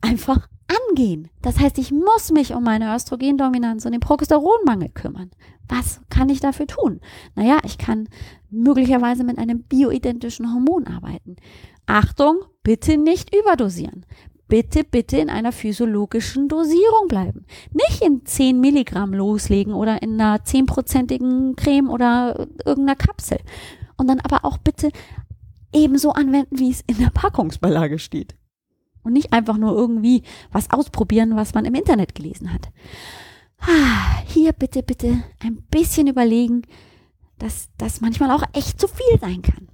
einfach angehen. Das heißt, ich muss mich um meine Östrogendominanz und den Progesteronmangel kümmern. Was kann ich dafür tun? Naja, ich kann möglicherweise mit einem bioidentischen Hormon arbeiten. Achtung, bitte nicht überdosieren. Bitte, bitte in einer physiologischen Dosierung bleiben. Nicht in 10 Milligramm loslegen oder in einer 10-prozentigen Creme oder irgendeiner Kapsel. Und dann aber auch bitte ebenso anwenden, wie es in der Packungsbeilage steht. Und nicht einfach nur irgendwie was ausprobieren, was man im Internet gelesen hat. Ah, hier bitte, bitte ein bisschen überlegen, dass das manchmal auch echt zu viel sein kann.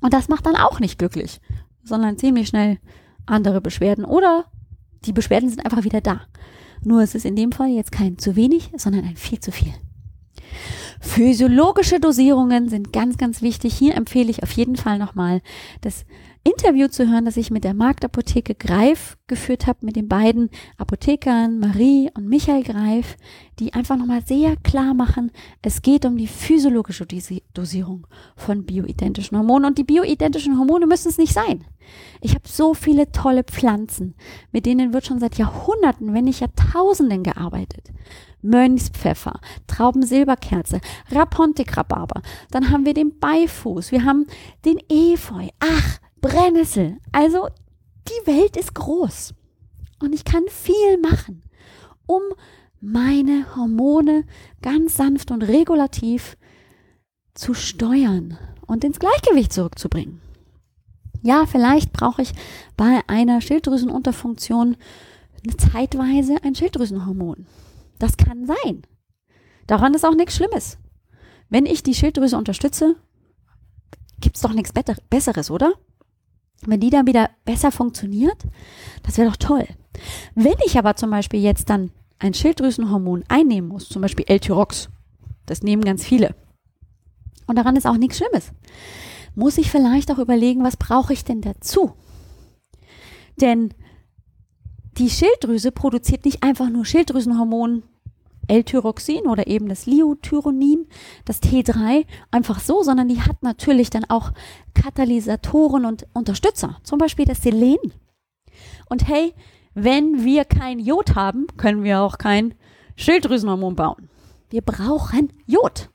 Und das macht dann auch nicht glücklich, sondern ziemlich schnell andere Beschwerden oder die Beschwerden sind einfach wieder da. Nur es ist in dem Fall jetzt kein zu wenig, sondern ein viel zu viel. Physiologische Dosierungen sind ganz, ganz wichtig. Hier empfehle ich auf jeden Fall nochmal das Interview zu hören, das ich mit der Marktapotheke Greif geführt habe, mit den beiden Apothekern Marie und Michael Greif, die einfach nochmal sehr klar machen, es geht um die physiologische Dosierung von bioidentischen Hormonen und die bioidentischen Hormone müssen es nicht sein. Ich habe so viele tolle Pflanzen, mit denen wird schon seit Jahrhunderten, wenn nicht Jahrtausenden gearbeitet. Mönchspfeffer, Traubensilberkerze, Rapontik-Rhabarber. Dann haben wir den Beifuß, wir haben den Efeu. Ach, Brennnessel. Also die Welt ist groß und ich kann viel machen, um meine Hormone ganz sanft und regulativ zu steuern und ins Gleichgewicht zurückzubringen. Ja, vielleicht brauche ich bei einer Schilddrüsenunterfunktion zeitweise ein Schilddrüsenhormon. Das kann sein. Daran ist auch nichts Schlimmes. Wenn ich die Schilddrüse unterstütze, gibt es doch nichts Besseres, oder? Wenn die dann wieder besser funktioniert, das wäre doch toll. Wenn ich aber zum Beispiel jetzt dann ein Schilddrüsenhormon einnehmen muss, zum Beispiel L-Tyrox, das nehmen ganz viele, und daran ist auch nichts Schlimmes, muss ich vielleicht auch überlegen, was brauche ich denn dazu? Denn die Schilddrüse produziert nicht einfach nur Schilddrüsenhormon L-Tyroxin oder eben das Liothyronin, das T3, einfach so, sondern die hat natürlich dann auch Katalysatoren und Unterstützer, zum Beispiel das Selen. Und hey, wenn wir kein Jod haben, können wir auch kein Schilddrüsenhormon bauen. Wir brauchen Jod.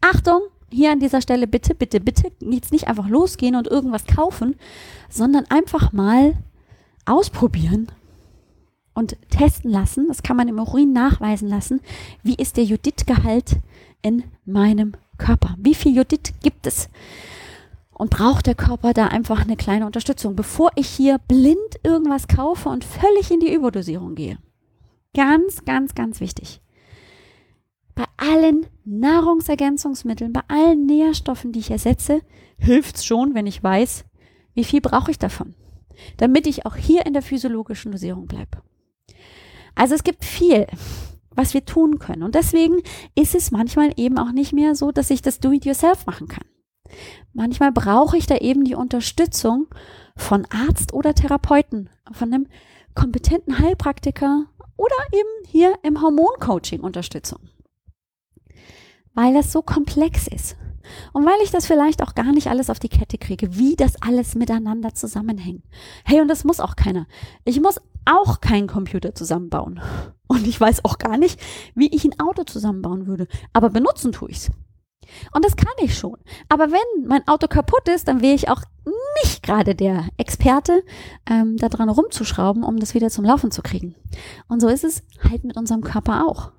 Achtung, hier an dieser Stelle bitte, bitte, bitte jetzt nicht einfach losgehen und irgendwas kaufen, sondern einfach mal ausprobieren und testen lassen. Das kann man im Urin nachweisen lassen. Wie ist der Jodidgehalt in meinem Körper? Wie viel Jodid gibt es? Und braucht der Körper da einfach eine kleine Unterstützung, bevor ich hier blind irgendwas kaufe und völlig in die Überdosierung gehe? Ganz, ganz, ganz wichtig. Bei allen Nahrungsergänzungsmitteln, bei allen Nährstoffen, die ich ersetze, hilft es schon, wenn ich weiß, wie viel brauche ich davon, damit ich auch hier in der physiologischen Dosierung bleibe. Also es gibt viel, was wir tun können. Und deswegen ist es manchmal eben auch nicht mehr so, dass ich das Do-it-yourself machen kann. Manchmal brauche ich da eben die Unterstützung von Arzt oder Therapeuten, von einem kompetenten Heilpraktiker oder eben hier im Hormoncoaching Unterstützung. Weil das so komplex ist. Und weil ich das vielleicht auch gar nicht alles auf die Kette kriege, wie das alles miteinander zusammenhängt. Hey, und das muss auch keiner. Ich muss auch keinen Computer zusammenbauen. Und ich weiß auch gar nicht, wie ich ein Auto zusammenbauen würde. Aber benutzen tue ich's. Und das kann ich schon. Aber wenn mein Auto kaputt ist, dann wäre ich auch nicht gerade der Experte, ähm, da dran rumzuschrauben, um das wieder zum Laufen zu kriegen. Und so ist es halt mit unserem Körper auch.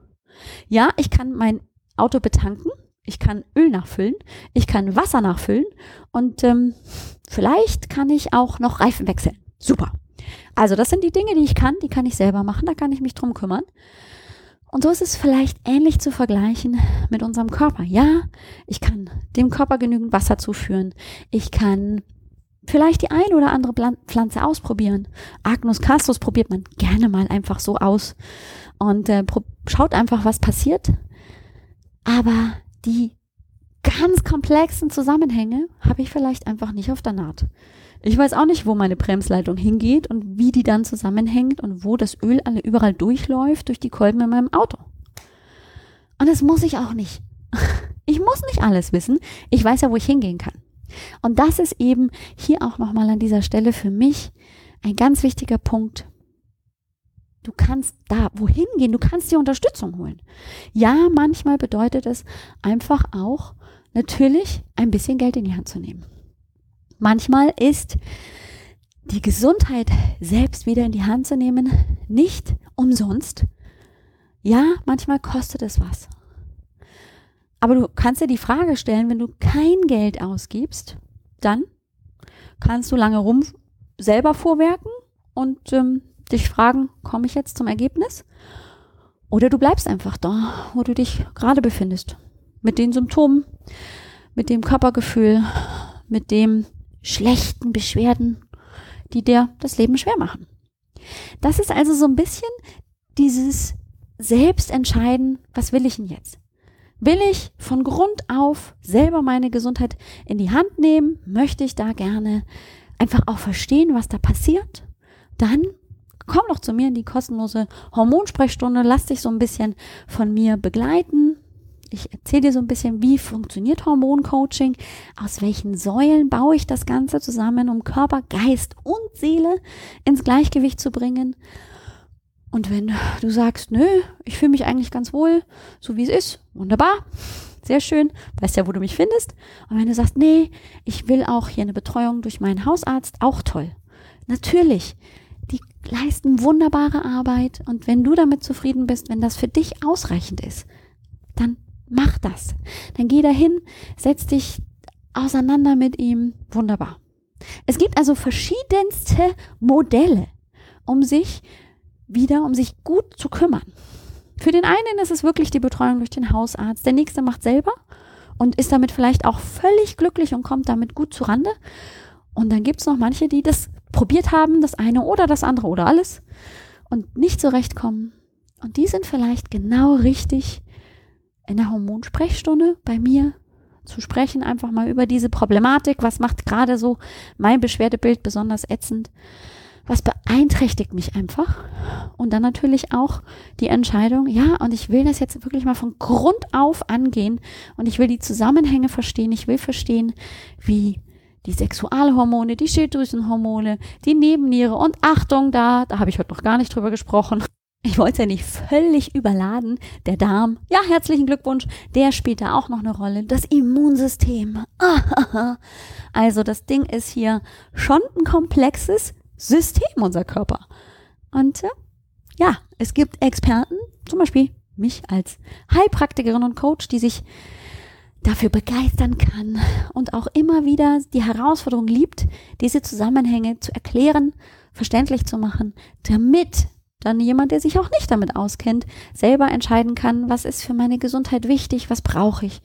Ja, ich kann mein Auto betanken, ich kann Öl nachfüllen, ich kann Wasser nachfüllen und ähm, vielleicht kann ich auch noch Reifen wechseln. Super. Also das sind die Dinge, die ich kann, die kann ich selber machen, da kann ich mich drum kümmern. Und so ist es vielleicht ähnlich zu vergleichen mit unserem Körper. Ja, ich kann dem Körper genügend Wasser zuführen. Ich kann vielleicht die ein oder andere Pflanze ausprobieren. Agnus castus probiert man gerne mal einfach so aus und äh, schaut einfach, was passiert. Aber die ganz komplexen Zusammenhänge habe ich vielleicht einfach nicht auf der Naht. Ich weiß auch nicht, wo meine Bremsleitung hingeht und wie die dann zusammenhängt und wo das Öl alle überall durchläuft durch die Kolben in meinem Auto. Und das muss ich auch nicht. Ich muss nicht alles wissen. Ich weiß ja, wo ich hingehen kann. Und das ist eben hier auch nochmal an dieser Stelle für mich ein ganz wichtiger Punkt. Du kannst da wohin gehen, du kannst dir Unterstützung holen. Ja, manchmal bedeutet es einfach auch natürlich ein bisschen Geld in die Hand zu nehmen. Manchmal ist die Gesundheit selbst wieder in die Hand zu nehmen nicht umsonst. Ja, manchmal kostet es was. Aber du kannst dir die Frage stellen, wenn du kein Geld ausgibst, dann kannst du lange rum selber vorwerken und ähm, dich fragen, komme ich jetzt zum Ergebnis? Oder du bleibst einfach da, wo du dich gerade befindest. Mit den Symptomen, mit dem Körpergefühl, mit dem schlechten Beschwerden, die dir das Leben schwer machen. Das ist also so ein bisschen dieses Selbstentscheiden, was will ich denn jetzt? Will ich von Grund auf selber meine Gesundheit in die Hand nehmen? Möchte ich da gerne einfach auch verstehen, was da passiert? Dann komm doch zu mir in die kostenlose Hormonsprechstunde, lass dich so ein bisschen von mir begleiten. Ich erzähle dir so ein bisschen, wie funktioniert Hormoncoaching, aus welchen Säulen baue ich das Ganze zusammen, um Körper, Geist und Seele ins Gleichgewicht zu bringen. Und wenn du sagst, nö, ich fühle mich eigentlich ganz wohl, so wie es ist, wunderbar, sehr schön, weißt ja, wo du mich findest. Und wenn du sagst, nee, ich will auch hier eine Betreuung durch meinen Hausarzt, auch toll. Natürlich, leisten wunderbare Arbeit und wenn du damit zufrieden bist, wenn das für dich ausreichend ist, dann mach das. Dann geh dahin, setz dich auseinander mit ihm, wunderbar. Es gibt also verschiedenste Modelle, um sich wieder, um sich gut zu kümmern. Für den einen ist es wirklich die Betreuung durch den Hausarzt. Der nächste macht selber und ist damit vielleicht auch völlig glücklich und kommt damit gut zurande. Und dann gibt es noch manche, die das probiert haben, das eine oder das andere oder alles und nicht zurechtkommen. Und die sind vielleicht genau richtig in der Hormonsprechstunde bei mir zu sprechen, einfach mal über diese Problematik. Was macht gerade so mein Beschwerdebild besonders ätzend? was beeinträchtigt mich einfach? Und dann natürlich auch die Entscheidung, ja, und ich will das jetzt wirklich mal von Grund auf angehen und ich will die Zusammenhänge verstehen, ich will verstehen, wie die Sexualhormone, die Schilddrüsenhormone, die Nebenniere und Achtung, da, da habe ich heute noch gar nicht drüber gesprochen. Ich wollte es ja nicht völlig überladen. Der Darm, ja, herzlichen Glückwunsch, der spielt da auch noch eine Rolle. Das Immunsystem. Also das Ding ist hier schon ein komplexes, System, unser Körper. Und äh, ja, es gibt Experten, zum Beispiel mich als Heilpraktikerin und Coach, die sich dafür begeistern kann und auch immer wieder die Herausforderung liebt, diese Zusammenhänge zu erklären, verständlich zu machen, damit dann jemand, der sich auch nicht damit auskennt, selber entscheiden kann, was ist für meine Gesundheit wichtig, was brauche ich,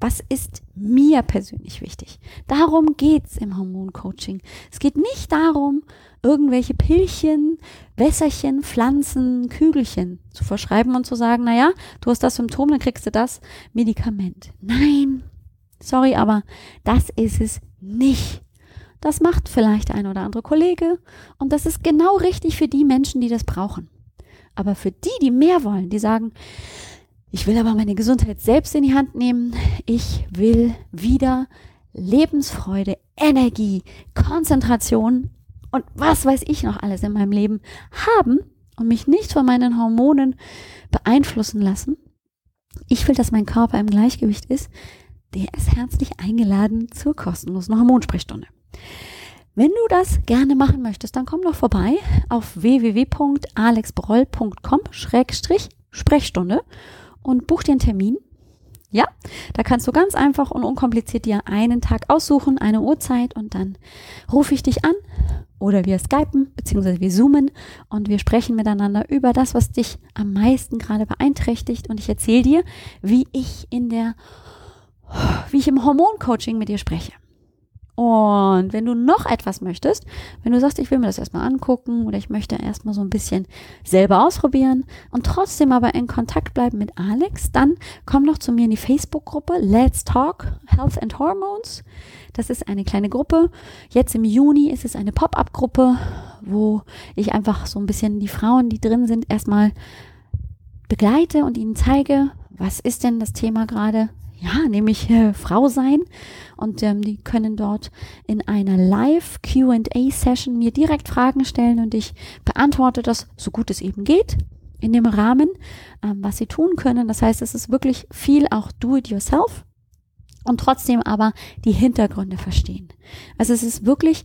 was ist mir persönlich wichtig. Darum geht's im Hormoncoaching. Es geht nicht darum, irgendwelche Pillchen, Wässerchen, Pflanzen, Kügelchen zu verschreiben und zu sagen, naja, du hast das Symptom, dann kriegst du das Medikament. Nein, sorry, aber das ist es nicht. Das macht vielleicht ein oder andere Kollege und das ist genau richtig für die Menschen, die das brauchen. Aber für die, die mehr wollen, die sagen, ich will aber meine Gesundheit selbst in die Hand nehmen, ich will wieder Lebensfreude, Energie, Konzentration und was weiß ich noch alles in meinem Leben haben und mich nicht von meinen Hormonen beeinflussen lassen. Ich will, dass mein Körper im Gleichgewicht ist. Der ist herzlich eingeladen zur kostenlosen Hormonsprechstunde. Wenn du das gerne machen möchtest, dann komm doch vorbei auf www.alexbroll.com-sprechstunde und buch dir einen Termin. Ja, da kannst du ganz einfach und unkompliziert dir einen Tag aussuchen, eine Uhrzeit und dann rufe ich dich an oder wir skypen bzw. wir zoomen und wir sprechen miteinander über das, was dich am meisten gerade beeinträchtigt und ich erzähle dir, wie ich in der, wie ich im Hormoncoaching mit dir spreche. Und wenn du noch etwas möchtest, wenn du sagst, ich will mir das erstmal angucken oder ich möchte erstmal so ein bisschen selber ausprobieren und trotzdem aber in Kontakt bleiben mit Alex, dann komm doch zu mir in die Facebook-Gruppe Let's Talk Health and Hormones. Das ist eine kleine Gruppe. Jetzt im Juni ist es eine Pop-up-Gruppe, wo ich einfach so ein bisschen die Frauen, die drin sind, erstmal begleite und ihnen zeige, was ist denn das Thema gerade ja, nämlich äh, Frau sein. Und ähm, die können dort in einer Live QA-Session mir direkt Fragen stellen und ich beantworte das so gut es eben geht in dem Rahmen, ähm, was sie tun können. Das heißt, es ist wirklich viel auch do it yourself und trotzdem aber die Hintergründe verstehen. Also es ist wirklich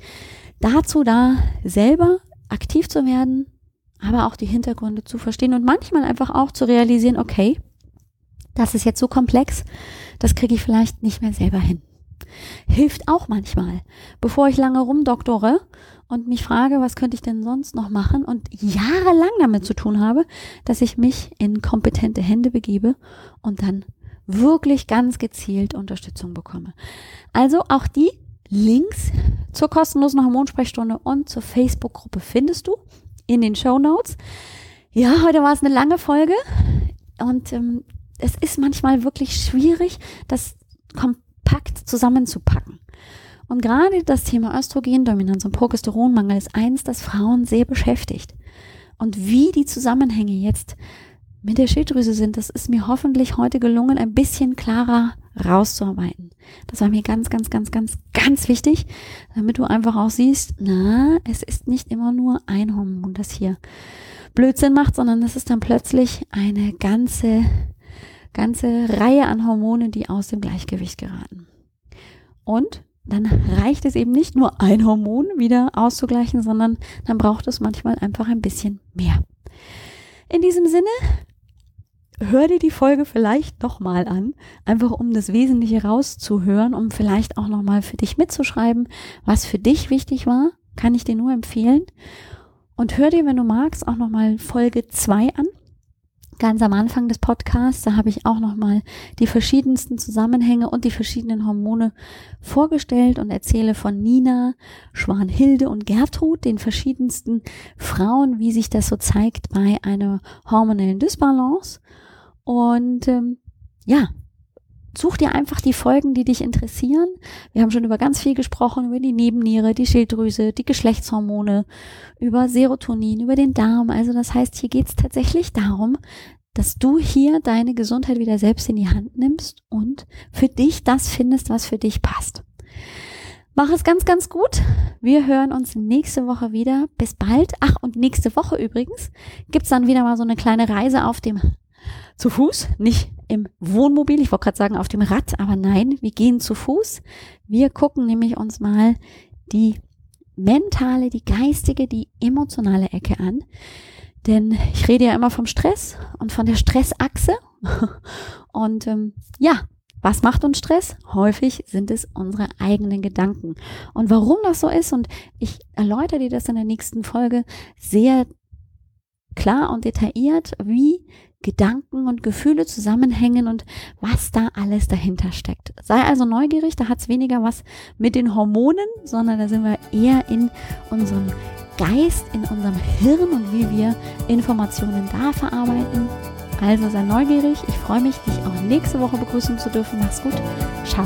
dazu da, selber aktiv zu werden, aber auch die Hintergründe zu verstehen und manchmal einfach auch zu realisieren, okay, das ist jetzt so komplex, das kriege ich vielleicht nicht mehr selber hin. Hilft auch manchmal, bevor ich lange rumdoktore und mich frage, was könnte ich denn sonst noch machen und jahrelang damit zu tun habe, dass ich mich in kompetente Hände begebe und dann wirklich ganz gezielt Unterstützung bekomme. Also auch die Links zur kostenlosen Hormonsprechstunde und zur Facebook-Gruppe findest du in den Show Notes. Ja, heute war es eine lange Folge und ähm, es ist manchmal wirklich schwierig, das kompakt zusammenzupacken. Und gerade das Thema Östrogendominanz und Progesteronmangel ist eins, das Frauen sehr beschäftigt. Und wie die Zusammenhänge jetzt mit der Schilddrüse sind, das ist mir hoffentlich heute gelungen, ein bisschen klarer rauszuarbeiten. Das war mir ganz, ganz, ganz, ganz, ganz wichtig, damit du einfach auch siehst, na, es ist nicht immer nur ein Hormon, das hier Blödsinn macht, sondern es ist dann plötzlich eine ganze ganze Reihe an Hormonen, die aus dem Gleichgewicht geraten. Und dann reicht es eben nicht nur ein Hormon wieder auszugleichen, sondern dann braucht es manchmal einfach ein bisschen mehr. In diesem Sinne, hör dir die Folge vielleicht nochmal an, einfach um das Wesentliche rauszuhören, um vielleicht auch nochmal für dich mitzuschreiben, was für dich wichtig war, kann ich dir nur empfehlen. Und hör dir, wenn du magst, auch nochmal Folge 2 an ganz am Anfang des Podcasts, da habe ich auch nochmal die verschiedensten Zusammenhänge und die verschiedenen Hormone vorgestellt und erzähle von Nina, Schwanhilde und Gertrud, den verschiedensten Frauen, wie sich das so zeigt bei einer hormonellen Dysbalance. Und ähm, ja, such dir einfach die Folgen, die dich interessieren. Wir haben schon über ganz viel gesprochen, über die Nebenniere, die Schilddrüse, die Geschlechtshormone, über Serotonin, über den Darm. Also das heißt, hier geht es tatsächlich darum, dass du hier deine Gesundheit wieder selbst in die Hand nimmst und für dich das findest, was für dich passt. Mach es ganz, ganz gut. Wir hören uns nächste Woche wieder. Bis bald. Ach, und nächste Woche übrigens gibt's dann wieder mal so eine kleine Reise auf dem zu Fuß, nicht im Wohnmobil. Ich wollte gerade sagen auf dem Rad, aber nein, wir gehen zu Fuß. Wir gucken nämlich uns mal die mentale, die geistige, die emotionale Ecke an. Denn ich rede ja immer vom Stress und von der Stressachse. Und ähm, ja, was macht uns Stress? Häufig sind es unsere eigenen Gedanken. Und warum das so ist, und ich erläutere dir das in der nächsten Folge sehr klar und detailliert, wie Gedanken und Gefühle zusammenhängen und was da alles dahinter steckt. Sei also neugierig, da hat es weniger was mit den Hormonen, sondern da sind wir eher in unserem Geist, in unserem Hirn und wie wir Informationen da verarbeiten. Also sei neugierig. Ich freue mich, dich auch nächste Woche begrüßen zu dürfen. Mach's gut. Ciao.